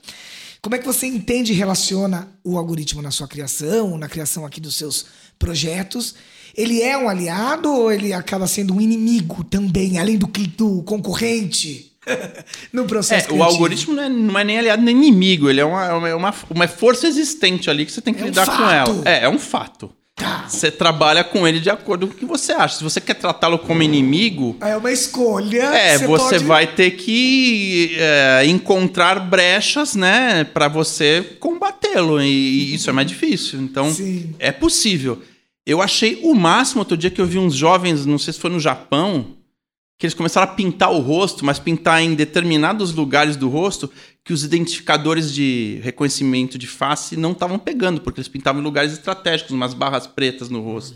como é que você entende e relaciona o algoritmo na sua criação, na criação aqui dos seus projetos? Ele é um aliado ou ele acaba sendo um inimigo também, além do, do concorrente? no processo. É, o algoritmo não é, não é, nem aliado nem inimigo, ele é uma, é uma, uma força existente ali que você tem que é lidar um com ela. É, é um fato. Tá. Você trabalha com ele de acordo com o que você acha. Se você quer tratá-lo como inimigo. É uma escolha. É, você, você pode... vai ter que é, encontrar brechas, né, para você combatê-lo. E, isso é mais difícil. Então, Sim. é possível. Eu achei o máximo outro dia que eu vi uns jovens, não sei se foi no Japão, que eles começaram a pintar o rosto, mas pintar em determinados lugares do rosto que os identificadores de reconhecimento de face não estavam pegando, porque eles pintavam em lugares estratégicos, umas barras pretas no rosto.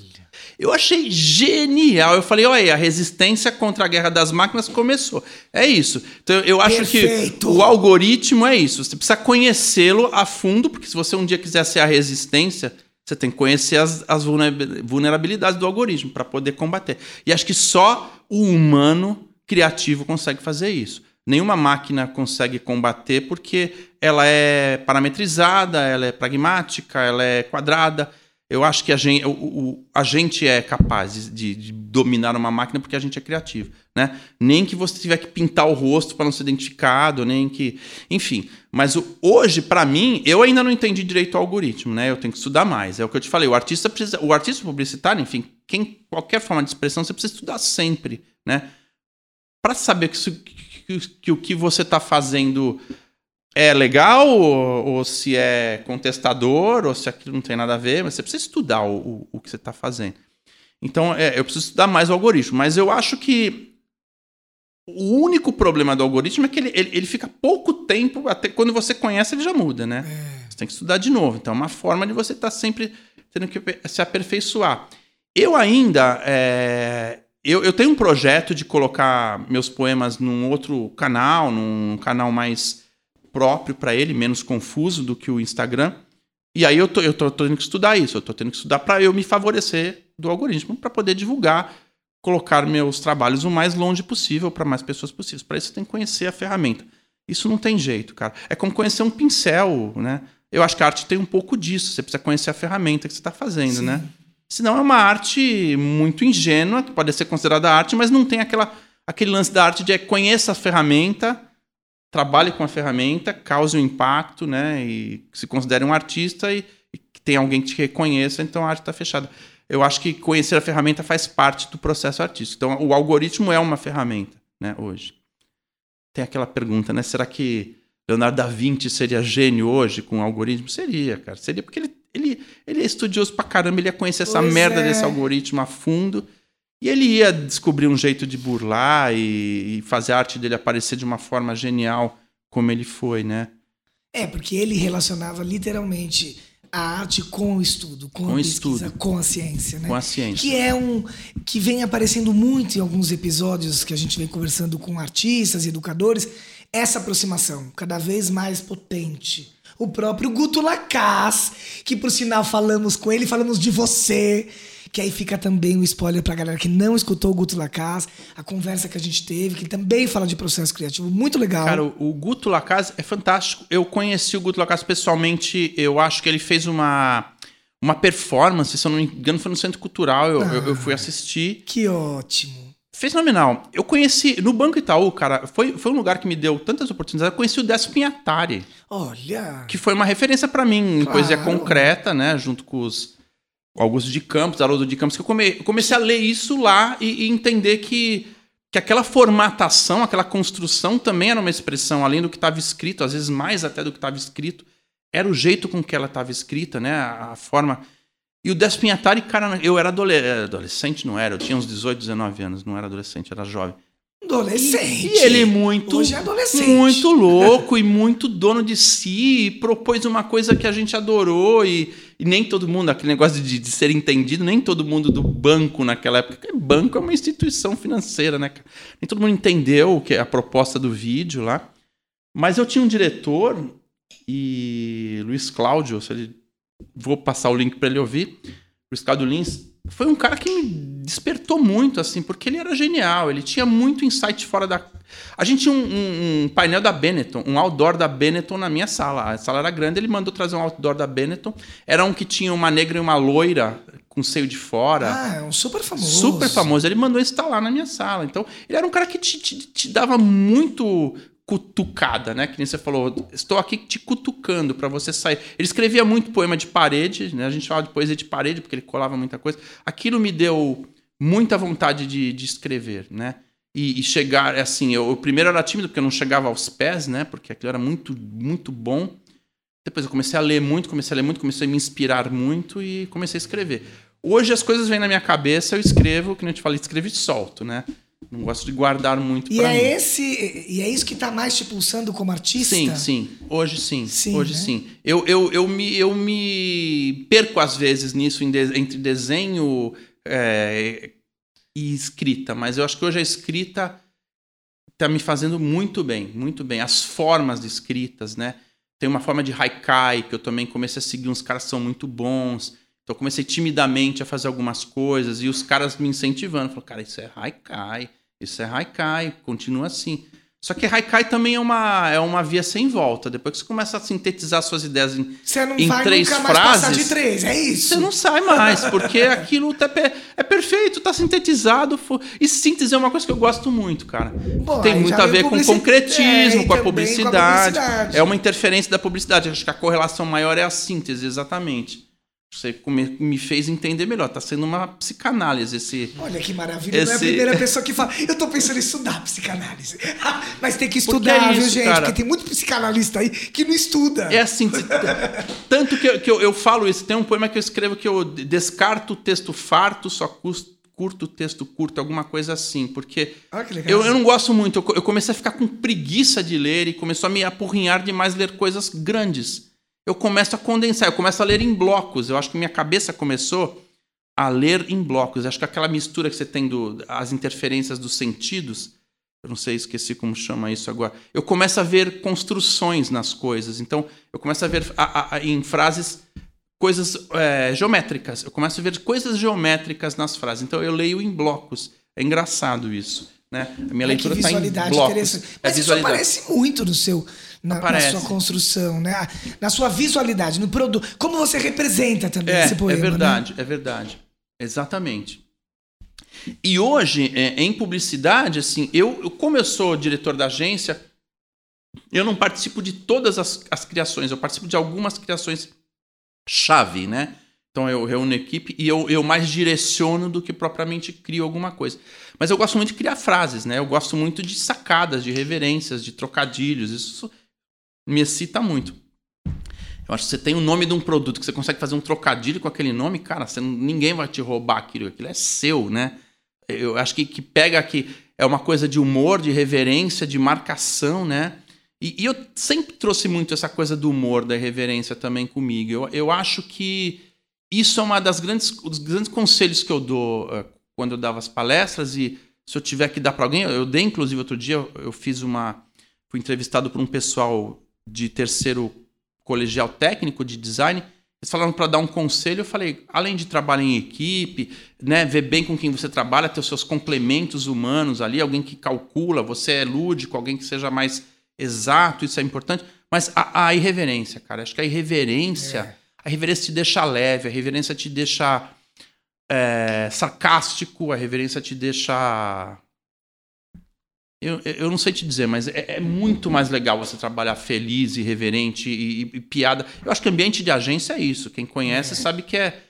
Eu achei genial. Eu falei, olha aí, a resistência contra a guerra das máquinas começou. É isso. Então eu acho Perfeito. que o algoritmo é isso. Você precisa conhecê-lo a fundo, porque se você um dia quiser ser a resistência, você tem que conhecer as, as vulnerabilidades do algoritmo para poder combater. E acho que só o humano criativo consegue fazer isso. Nenhuma máquina consegue combater porque ela é parametrizada, ela é pragmática, ela é quadrada. Eu acho que a gente, o, o, a gente é capaz de, de, dominar uma máquina porque a gente é criativo, né? Nem que você tiver que pintar o rosto para não ser identificado, nem que, enfim. Mas o, hoje, para mim, eu ainda não entendi direito o algoritmo, né? Eu tenho que estudar mais. É o que eu te falei. O artista precisa, o artista publicitário, enfim, quem qualquer forma de expressão, você precisa estudar sempre, né? Para saber que, que, que, o que você está fazendo é legal, ou, ou, se é contestador, ou se aquilo não tem nada a ver, mas você precisa estudar o, o, o que você está fazendo. Então, é, eu preciso estudar mais o algoritmo, mas eu acho que o único problema do algoritmo é que ele, ele, ele, fica pouco tempo, até quando você conhece, ele já muda, né? É. Você tem que estudar de novo. Então, é uma forma de você estar tá sempre tendo que se aperfeiçoar. Eu ainda. É, eu, eu tenho um projeto de colocar meus poemas num outro canal, num canal mais próprio para ele, menos confuso do que o Instagram. E aí eu tô, eu tô, tô tendo que estudar isso, eu tô tendo que estudar para eu me favorecer do algoritmo para poder divulgar, colocar meus trabalhos o mais longe possível para mais pessoas possíveis. Para isso você tem que conhecer a ferramenta. Isso não tem jeito, cara. É como conhecer um pincel, né? Eu acho que a arte tem um pouco disso. Você precisa conhecer a ferramenta que você está fazendo, Sim. né? Senão é uma arte muito ingênua, que pode ser considerada arte, mas não tem aquela, aquele lance da arte de é, conheça a ferramenta trabalhe com a ferramenta, cause um impacto, né? E se considere um artista e, e tem alguém que te reconheça, então a arte está fechada. Eu acho que conhecer a ferramenta faz parte do processo artístico. Então, o algoritmo é uma ferramenta, né? Hoje. Tem aquela pergunta, né? Será que Leonardo da Vinci seria gênio hoje com o algoritmo? Seria, cara. Seria porque ele, ele, ele é estudioso pra caramba, ele ia conhecer essa pois merda é. desse algoritmo a fundo. E ele ia descobrir um jeito de burlar e, e, fazer a arte dele aparecer de uma forma genial, como ele foi, né? É, porque ele relacionava literalmente a arte com o estudo, com, com a pesquisa, estudo. com a ciência, né? Com a ciência. Que é um que vem aparecendo muito em alguns episódios que a gente vem conversando com artistas e educadores, essa aproximação cada vez mais potente. O próprio Guto Lacaz, que por sinal falamos com ele, falamos de você, que aí fica também o um spoiler pra galera que não escutou o Guto Lacaz, a conversa que a gente teve, que também fala de processo criativo, muito legal. Cara, o Guto Lacaz é fantástico. Eu conheci o Guto Lacaz pessoalmente, eu acho que ele fez uma uma performance, se eu não me engano, foi no Centro Cultural, eu, ah, eu, eu fui ah, assistir. Que ótimo. Fenomenal. Eu conheci, no Banco Itaú, cara, foi, foi um lugar que me deu tantas oportunidades. Eu conheci o Décio Pinhatari. Olha. Que foi uma referência para mim em poesia concreta, né? Junto com os Augusto de Campos, Haroldo de Campos, que eu, come, comecei a ler isso lá e, e, entender que, que aquela formatação, aquela construção também era uma expressão, além do que estava escrito, às vezes mais até do que estava escrito, era o jeito com que ela estava escrita, né? A, a, forma. E o Despinhatari, cara, eu era adolescente, não era, eu tinha uns 18, 19 anos, não era adolescente, era jovem. Adolescente. E ele muito, Hoje é adolescente. muito louco e muito dono de si, e propôs uma coisa que a gente adorou e, e nem todo mundo, aquele negócio de, de, ser entendido, nem todo mundo do banco naquela época, porque banco é uma instituição financeira, né? Nem todo mundo entendeu o que é a proposta do vídeo lá. Mas eu tinha um diretor e Luiz Cláudio, se ele vou passar o link para ele ouvir. Luiz Cláudio Lins foi um cara que me despertou muito, assim, porque ele era genial, ele tinha muito insight fora da. A gente tinha um, um, um, painel da Benetton, um outdoor da Benetton na minha sala. A sala era grande, ele mandou trazer um outdoor da Benetton. Era um que tinha uma negra e uma loira com seio de fora. Ah, é um super famoso. Super famoso. Ele mandou instalar na minha sala. Então, ele era um cara que te, te, te dava muito cutucada, né? Que nem você falou, estou aqui te cutucando para você sair. Ele escrevia muito poema de parede, né? A gente fala de poesia de parede porque ele colava muita coisa. Aquilo me deu muita vontade de, de escrever, né? E, e chegar, assim, eu, eu, primeiro era tímido porque eu não chegava aos pés, né? Porque aquilo era muito, muito bom. Depois eu comecei a ler muito, comecei a ler muito, comecei a me inspirar muito e comecei a escrever. Hoje as coisas vêm na minha cabeça, eu escrevo, que nem eu te falei, escrevo e solto, né? Não gosto de guardar muito e pra é mim. esse E é isso que tá mais te pulsando como artista? Sim, sim. Hoje sim. Sim, Hoje né? sim. Eu, eu, eu, me, eu me perco às vezes nisso entre desenho é, e escrita, mas eu acho que hoje a escrita tá me fazendo muito bem, muito bem. As formas de escritas, né? Tem uma forma de haikai que eu também comecei a seguir uns caras são muito bons. Então eu comecei timidamente a fazer algumas coisas e os caras me incentivando. Falaram, cara, isso é haikai, isso é haikai, continua assim. Só que haikai também é uma, é uma via sem volta. Depois que você começa a sintetizar suas ideias em, Você não em vai três nunca mais passar frases, de três, é isso? você não sai mais, porque aquilo tá é perfeito, tá sintetizado. E síntese é uma coisa que eu gosto muito, cara. Tem muito a ver com concretismo, É, com, a com a publicidade. É uma interferência da publicidade. Acho que a correlação maior é a síntese, exatamente. Você me fez entender melhor. Tá sendo uma psicanálise esse. Olha que maravilha, não é a Esse- primeira pessoa que fala. Eu tô pensando em estudar psicanálise. Mas tem que Porque estudar, é viu, isso, gente? cara. Porque tem muito psicanalista aí que não estuda. É assim, tanto que, eu, que eu, eu falo isso. Tem um poema que eu escrevo que eu descarto o texto farto, só curto o texto curto, alguma coisa assim. Porque legal. eu, eu não gosto muito. Eu, eu comecei a ficar com preguiça de ler e começou a me apurrinhar demais ler coisas grandes. Eu começo a condensar, eu começo a ler em blocos. Eu acho que minha cabeça começou a ler em blocos. Eu acho que aquela mistura que você tem do, as interferências dos sentidos, eu não sei, esqueci como chama isso agora. Eu começo a ver construções nas coisas. Então, eu começo a ver a- a- a- em frases coisas é, geométricas. Eu começo a ver coisas geométricas nas frases. Então, eu leio em blocos. É engraçado isso. Né? A minha leitura está em blocos. É Mas isso visualidade. aparece muito no seu, na, na sua construção, né? Na sua visualidade, no produto. Como você representa também É, esse poema. é né? verdade, é verdade. Exatamente. E hoje, é, em publicidade, assim, eu, como eu sou diretor da agência, eu não participo de todas as, as criações, eu participo de algumas criações chave, né? Então eu reúno a equipe e eu, eu mais direciono do que propriamente crio alguma coisa. Mas eu gosto muito de criar frases, né? Eu gosto muito de sacadas, de reverências, de trocadilhos. Isso me excita muito. Eu acho que você tem o nome de um produto que você consegue fazer um trocadilho com aquele nome, cara, você ninguém vai te roubar aquilo, aquilo é seu, né? Eu acho que, que pega aqui, é uma coisa de humor, de reverência, de marcação, né? E, e eu sempre trouxe muito essa coisa do humor, da reverência também comigo. Eu, eu acho que isso é uma das grandes, dos grandes conselhos que eu dou eh, quando eu dava as palestras e se eu tiver que dar para alguém, eu dei inclusive outro dia, eu, eu fiz uma, fui entrevistado por um pessoal de terceiro colegial técnico de design. Eles falaram para dar um conselho. Eu falei, além de trabalhar em equipe, né, ver bem com quem você trabalha, ter os seus complementos humanos ali, alguém que calcula, você é lúdico, alguém que seja mais exato, isso é importante. Mas a, a irreverência, cara, acho que a irreverência, a irreverência te deixa leve, a irreverência te deixa é, sarcástico, a reverência te deixa. Eu, eu não sei te dizer, mas é, é muito mais legal você trabalhar feliz, irreverente e, e, e piada. Eu acho que ambiente de agência é isso. Quem conhece sabe que é.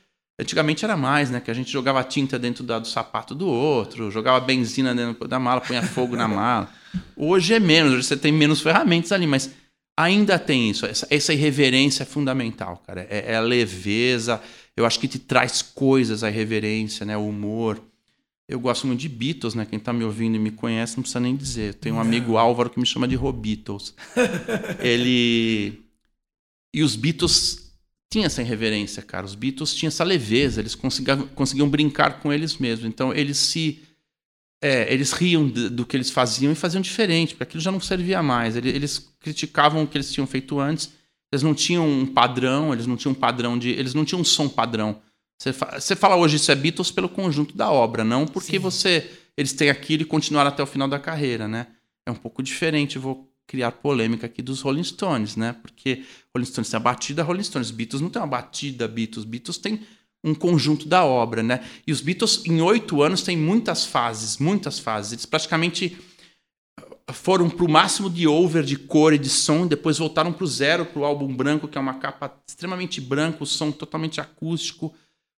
Antigamente era mais, né? Que a gente jogava tinta dentro da- do sapato do outro, jogava benzina dentro da mala, punha fogo na mala. Hoje é menos, hoje você tem menos ferramentas ali, mas ainda tem isso. Essa, essa irreverência é fundamental, cara. É, é a leveza. Eu acho que te traz coisas, a irreverência, né? O humor. Eu gosto muito de Beatles, né? Quem tá me ouvindo e me conhece não precisa nem dizer. Tem um amigo Álvaro que me chama de Robeatles. Ele. E os Beatles tinham essa irreverência, cara. Os Beatles tinham essa leveza, eles conseguiam, conseguiam brincar com eles mesmos. Então eles se. É, eles riam do que eles faziam e faziam diferente, porque aquilo já não servia mais. Eles, eles criticavam o que eles tinham feito antes. Eles não tinham um padrão, eles não tinham um padrão de. Eles não tinham um som padrão. Você, fa você fala hoje isso é Beatles pelo conjunto da obra, não porque Sim. você eles têm aquilo e continuaram até o final da carreira, né? É um pouco diferente, vou criar polêmica aqui dos Rolling Stones, né? Porque Rolling Stones tem a batida Rolling Stones, Beatles não tem uma batida Beatles, Beatles tem um conjunto da obra, né? E os Beatles em oito anos têm muitas fases, muitas fases. Eles praticamente foram para o máximo de over de cor e de som, depois voltaram para o zero, para o álbum branco, que é uma capa extremamente branco, som totalmente acústico,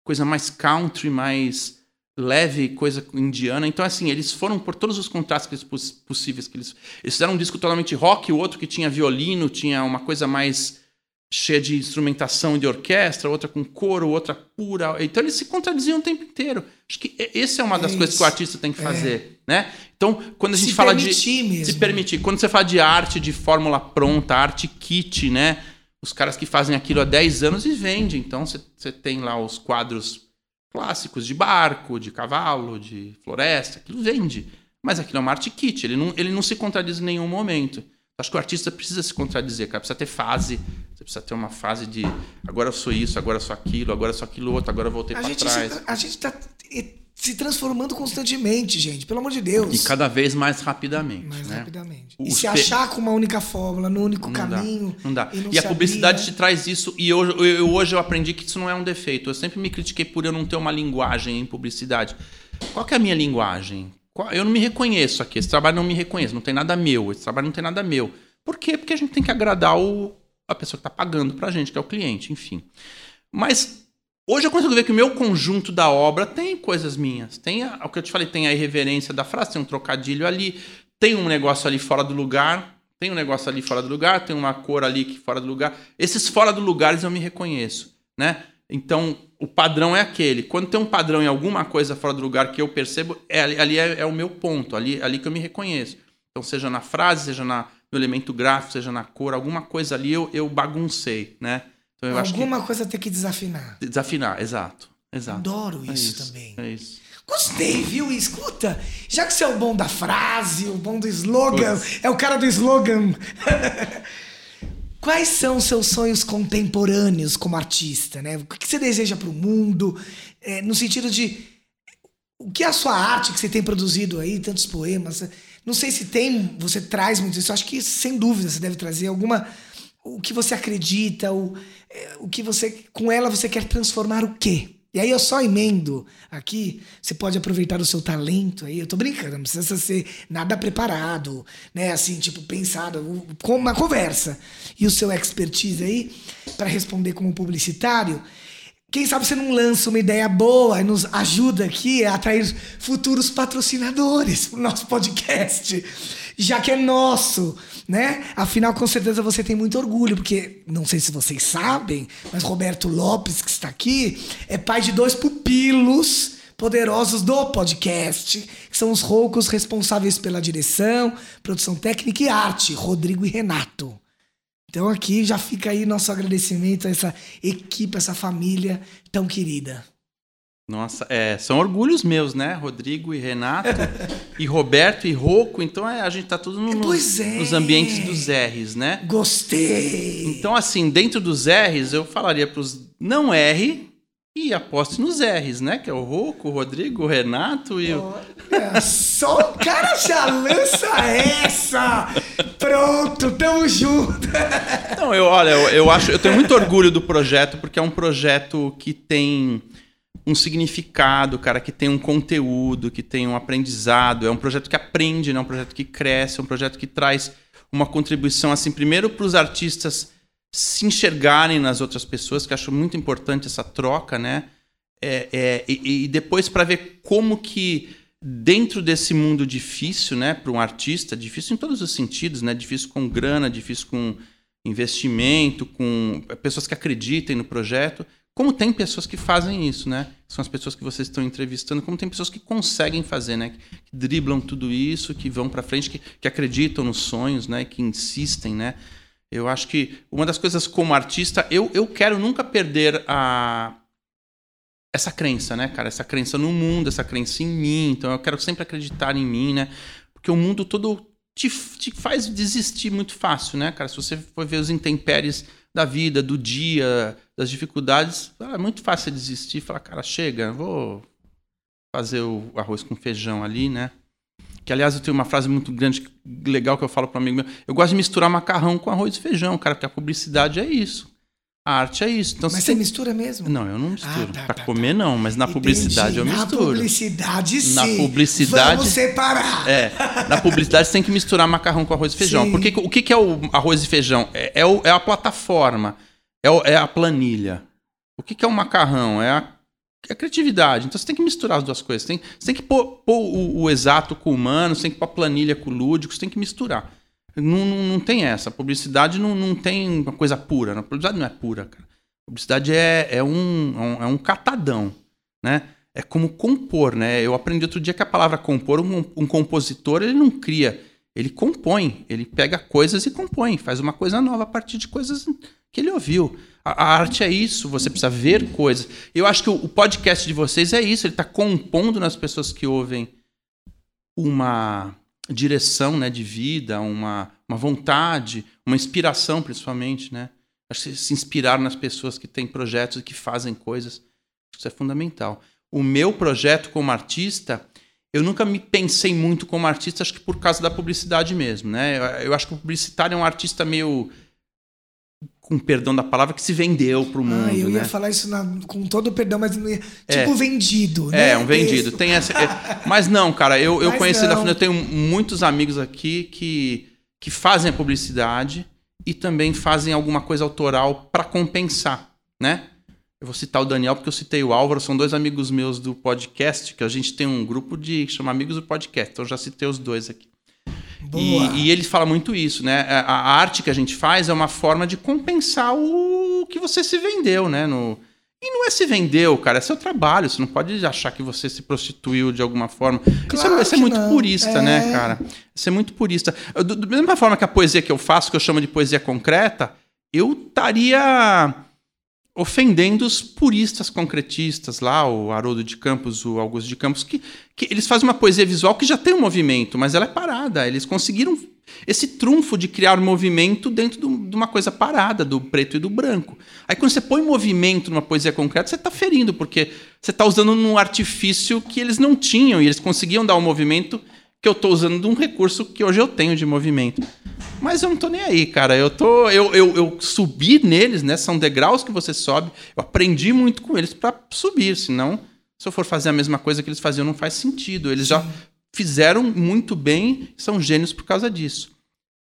coisa mais country, mais leve, coisa indiana. Então, assim, eles foram por todos os contrastes possíveis que eles. Eles fizeram um disco totalmente rock, o outro que tinha violino, tinha uma coisa mais cheia de instrumentação de orquestra, outra com coro, outra pura. Então eles se contradiziam o tempo inteiro. Acho que essa é uma das é coisas que o artista tem que é. fazer, é. né? Então, quando a gente se fala de mesmo. se permitir, quando você fala de arte de fórmula pronta, arte kit, né? Os caras que fazem aquilo há 10 anos e vendem. Então você tem lá os quadros clássicos de barco, de cavalo, de floresta, aquilo vende. Mas aquilo é uma arte kit, ele não, ele não se contradiz em nenhum momento. Acho que o artista precisa se contradizer, cara. Precisa ter fase. Você precisa ter uma fase de agora eu sou isso, agora eu sou aquilo, agora eu sou aquilo outro, agora eu voltei para trás. A gente tá se transformando constantemente, gente. Pelo amor de Deus. E cada vez mais rapidamente. Mais né? rapidamente. e se achar com uma única fórmula, no único não caminho. Dá, não dá. E, não e a publicidade te traz isso. E eu, eu, eu, hoje eu aprendi que isso não é um defeito. Eu sempre me critiquei por eu não ter uma linguagem em publicidade. Qual que é a minha linguagem? Eu não me reconheço aqui. Esse trabalho não me reconhece. Não tem nada meu. Esse trabalho não tem nada meu. Por quê? Porque a gente tem que agradar o, a pessoa que está pagando pra gente, que é o cliente, enfim. Mas Hoje eu consigo ver que o meu conjunto da obra tem coisas minhas. Tem o que eu te falei, tem a irreverência da frase, tem um trocadilho ali, tem um negócio ali fora do lugar, tem um negócio ali fora do lugar, tem uma cor ali que fora do lugar. Esses fora do lugares eu me reconheço, né? Então, o padrão é aquele. Quando tem um padrão em alguma coisa fora do lugar que eu percebo, é, ali é, é, o meu ponto, ali, ali que eu me reconheço. Então, seja na frase, seja na, no elemento gráfico, seja na cor, alguma coisa ali eu, eu baguncei, né? Então, eu Alguma que... coisa tem que desafinar. Desafinar, exato. exato. Adoro é isso, isso, também. É isso. Gostei, viu? Escuta, já que você é o bom da frase, o bom do slogan, é o cara do slogan. Quais são seus sonhos contemporâneos como artista, né? O que você deseja para o mundo, é, no sentido de o que é a sua arte que você tem produzido aí, tantos poemas. Não sei se tem, você traz muito isso. Acho que sem dúvida você deve trazer alguma o que você acredita, o, é, o que você. Com ela você quer transformar o quê? E aí eu só emendo aqui, você pode aproveitar o seu talento aí, eu tô brincando, não precisa ser nada preparado, né, assim, tipo, pensado, com uma conversa. E o seu expertise aí, para responder como publicitário, quem sabe você não lança uma ideia boa e nos ajuda aqui a atrair futuros patrocinadores pro nosso podcast, já que é nosso né? Afinal, com certeza você tem muito orgulho, porque não sei se vocês sabem, mas Roberto Lopes, que está aqui, é pai de dois pupilos poderosos do podcast, que são os roucos responsáveis pela direção, produção técnica e arte, Rodrigo e Renato. Então aqui já fica aí nosso agradecimento a essa equipe, essa família tão querida. Nossa, é, são orgulhos meus, né? Rodrigo e Renato, e Roberto e Roco. Então é, a gente tá tudo no, é. nos ambientes dos R's, né? Gostei! Então, assim, dentro dos R's, eu falaria pros não R e aposte nos R's, né? Que é o Roco, o Rodrigo, o Renato e o. Olha, só o cara já lança essa! Pronto, tamo junto! Não, eu, olha, eu, eu acho, eu tenho muito orgulho do projeto, porque é um projeto que tem um significado, cara, que tem um conteúdo, que tem um aprendizado. É um projeto que aprende, né? é um projeto que cresce, é um projeto que traz uma contribuição, assim, primeiro para os artistas se enxergarem nas outras pessoas, que acho muito importante essa troca, né? É, é, e, e depois para ver como que dentro desse mundo difícil, né, para um artista, difícil em todos os sentidos, né, difícil com grana, difícil com investimento, com pessoas que acreditem no projeto, como tem pessoas que fazem isso, né? são as pessoas que vocês estão entrevistando, como tem pessoas que conseguem fazer, né? Que driblam tudo isso, que vão para frente, que, que acreditam nos sonhos, né? Que insistem, né? Eu acho que uma das coisas como artista, eu, eu quero nunca perder a essa crença, né, cara? Essa crença no mundo, essa crença em mim. Então eu quero sempre acreditar em mim, né? Porque o mundo todo te, te faz desistir muito fácil, né, cara? Se você for ver os intempéries da vida, do dia, das dificuldades, é muito fácil desistir e falar, cara, chega, vou fazer o arroz com feijão ali, né? Que, aliás, eu tenho uma frase muito grande, legal, que eu falo para um amigo meu. Eu gosto de misturar macarrão com arroz e feijão, cara, porque a publicidade é isso. A arte é isso. Então, mas você, tem... mistura mesmo? Não, eu não misturo. Ah, tá, pra tá, comer, tá. não, mas na Entendi. publicidade eu misturo. Na publicidade, sim. Na publicidade. Vamos separar. É. Na publicidade você tem que misturar macarrão com arroz e feijão. Sim. Porque o que, é o arroz e feijão? É, é, o, é a plataforma, é, o, é, a planilha. O que, é o macarrão? É a, é a, criatividade. Então você tem que misturar as duas coisas. Você tem, você tem que pôr, pôr o, o, exato com o humano, você tem que pôr a planilha com o lúdico, você tem que misturar. Não, não, não tem essa. Publicidade não, não tem uma coisa pura. A publicidade não é pura, cara. Publicidade é, é, um, é um catadão, né? É como compor, né? Eu aprendi outro dia que a palavra compor, um, um compositor, ele não cria, ele compõe. Ele pega coisas e compõe, faz uma coisa nova a partir de coisas que ele ouviu. A, a arte é isso, você precisa ver coisas. Eu acho que o, o podcast de vocês é isso, ele está compondo nas pessoas que ouvem uma direção né, de vida, uma, uma vontade, uma inspiração, principalmente, né? Acho que se inspirar nas pessoas que têm projetos e que fazem coisas, isso é fundamental. O meu projeto como artista, eu nunca me pensei muito como artista, acho que por causa da publicidade mesmo, né? Eu acho que o publicitário é um artista meio com perdão da palavra, que se vendeu para o mundo. Ah, eu ia né? falar isso na, com todo o perdão, mas não ia, tipo é, vendido, né? É, um vendido. Tem essa, é, mas não, cara, eu, eu conheci não. da eu tenho muitos amigos aqui que, que fazem a publicidade e também fazem alguma coisa autoral para compensar, né? Eu vou citar o Daniel porque eu citei o Álvaro, são dois amigos meus do podcast, que a gente tem um grupo de chama Amigos do Podcast, então eu já citei os dois aqui. E, e, ele fala muito isso, né? A, a, arte que a gente faz é uma forma de compensar o que você se vendeu, né? No, e não é se vendeu, cara, é seu trabalho. Você não pode achar que você se prostituiu de alguma forma. Claro isso é, é muito não. purista, né, é. né, cara? Isso é muito purista. Da mesma forma que a poesia que eu faço, que eu chamo de poesia concreta, eu estaria ofendendo os puristas concretistas lá, o Haroldo de Campos, o Augusto de Campos, que, que eles fazem uma poesia visual que já tem um movimento, mas ela é parada. Eles conseguiram esse trunfo de criar movimento dentro do, de uma coisa parada, do preto e do branco. Aí quando você põe movimento numa poesia concreta, você está ferindo, porque você está usando um artifício que eles não tinham, e eles conseguiam dar um movimento que eu estou usando de um recurso que hoje eu tenho de movimento. Mas eu não estou nem aí, cara. Eu tô, eu, eu, eu subi neles, né? São degraus que você sobe. Eu aprendi muito com eles para subir, senão se eu for fazer a mesma coisa que eles faziam, não faz sentido. Eles já fizeram muito bem, são gênios por causa disso.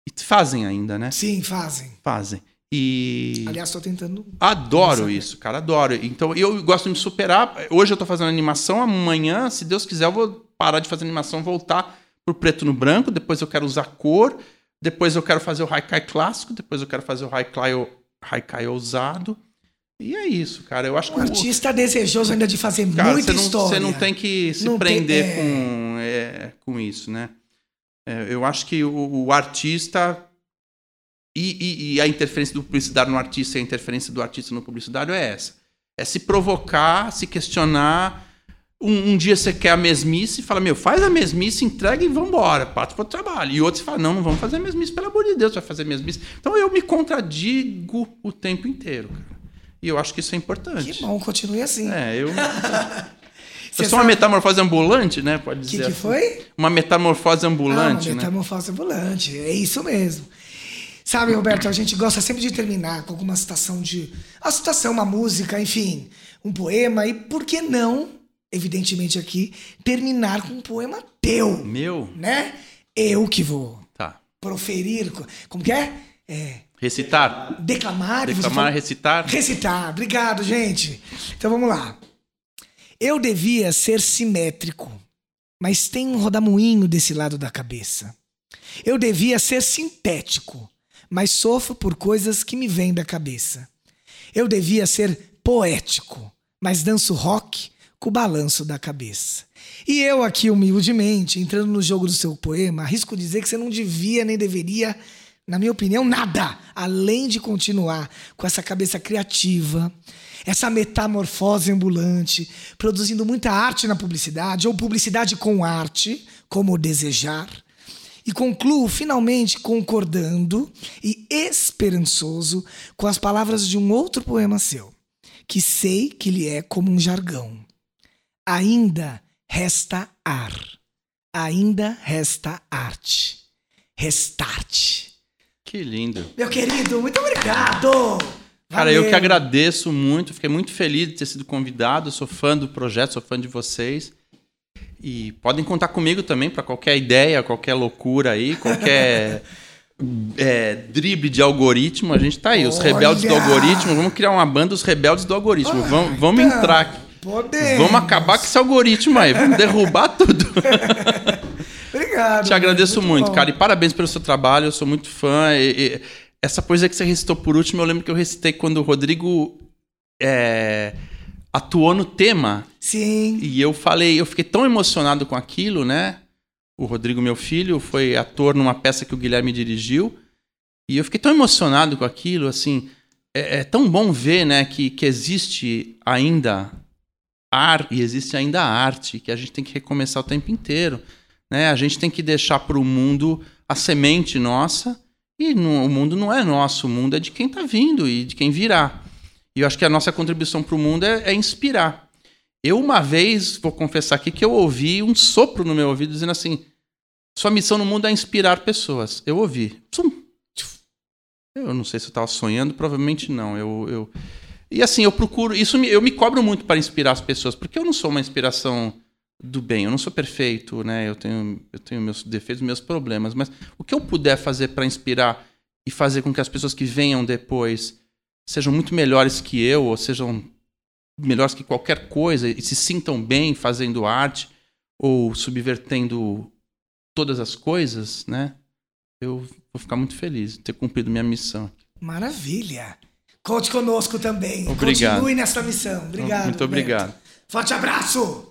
E fazem ainda, né? Sim, fazem. Fazem. E. Aliás, estou tentando. Adoro isso, cara, adoro. Então, eu gosto de me superar. Hoje eu estou fazendo animação, amanhã, se Deus quiser, eu vou parar de fazer animação, voltar pro preto no branco. Depois eu quero usar cor. Depois eu quero fazer o Haikai clássico. Depois eu quero fazer o Haikai, Haikai ousado. E é isso, cara. Eu acho o que. O artista desejoso ainda de fazer cara, muita você não, história. Você não tem que se não prender tem, é... com, é, com isso, né? É, eu acho que o, o artista. E, e, e, a interferência do publicitário no artista e a interferência do artista no publicitário é essa. É se provocar, se questionar. Um, um dia você quer a mesmice e fala, meu, faz a mesmice, entrega e vambora, parte para o trabalho. E outros falam, não, não vamos fazer a mesmice, pelo amor de Deus, vai fazer a mesmice. Então eu me contradigo o tempo inteiro, cara. E eu acho que isso é importante. Que bom, continue assim. É, eu. Você é só uma metamorfose ambulante, né? Pode dizer. O que, que assim. foi? Uma metamorfose ambulante. Ah, uma metamorfose né? ambulante. É isso mesmo. Sabe, Roberto, a gente gosta sempre de terminar com alguma citação de. Uma citação, uma música, enfim, um poema. E por que não, evidentemente aqui, terminar com um poema teu? Meu? Né? Eu que vou tá. proferir. Como que é? É. Recitar. Declamar. Declamar, recitar. Recitar. Obrigado, gente. Então vamos lá. Eu devia ser simétrico, mas tem um rodamuinho desse lado da cabeça. Eu devia ser sintético, mas sofro por coisas que me vêm da cabeça. Eu devia ser poético, mas danço rock com o balanço da cabeça. E eu aqui, humildemente, entrando no jogo do seu poema, arrisco dizer que você não devia nem deveria, na minha opinião, nada, além de continuar com essa cabeça criativa, essa metamorfose ambulante, produzindo muita arte na publicidade, ou publicidade com arte, como desejar. E concluo finalmente concordando e esperançoso com as palavras de um outro poema seu, que sei que lhe é como um jargão. Ainda resta ar, ainda resta arte. Restarte. Que lindo. Meu querido, muito obrigado! Cara, eu que Valeu. agradeço muito, fiquei muito feliz de ter sido convidado, sou fã do projeto, sou fã de vocês. E podem contar comigo também para qualquer ideia, qualquer loucura aí, qualquer é, drible de algoritmo, a gente tá aí. Os Olha! rebeldes do algoritmo, vamos criar uma banda, os rebeldes do algoritmo. vamos, vamos Então, entrar aqui. Podemos. Vamos acabar com esse algoritmo aí, vamos derrubar tudo. Obrigado. Te agradeço muito, bom. cara, e parabéns pelo seu trabalho, eu sou muito fã. e- e essa poesia que você recitou por último, eu lembro que eu recitei quando o Rodrigo é, atuou no tema. Sim. E eu falei, eu fiquei tão emocionado com aquilo, né? O Rodrigo, meu filho, foi ator numa peça que o Guilherme dirigiu. E eu fiquei tão emocionado com aquilo, assim. É, é tão bom ver, né, que, que existe ainda ar e existe ainda arte, que a gente tem que recomeçar o tempo inteiro. Né? A gente tem que deixar para o mundo a semente nossa. E no- o mundo não é nosso, o mundo é de quem está vindo e de quem virá. E eu acho que a nossa contribuição para o mundo é, é inspirar. Eu, uma vez, vou confessar aqui, que eu ouvi um sopro no meu ouvido dizendo assim: sua missão no mundo é inspirar pessoas. Eu ouvi. Eu não sei se eu estava sonhando, provavelmente não. Eu, eu... E assim, eu procuro. Isso me- eu me cobro muito para inspirar as pessoas, porque eu não sou uma inspiração do bem, eu não sou perfeito, né? Eu tenho, eu tenho meus defeitos, meus problemas, mas o que eu puder fazer para inspirar e fazer com que as pessoas que venham depois sejam muito melhores que eu, ou sejam melhores que qualquer coisa e se sintam bem fazendo arte ou subvertendo todas as coisas, né? Eu vou ficar muito feliz de ter cumprido minha missão. Maravilha. Conte conosco também. Obrigado. Continue nessa missão. Obrigado. Muito obrigado. Forte abraço.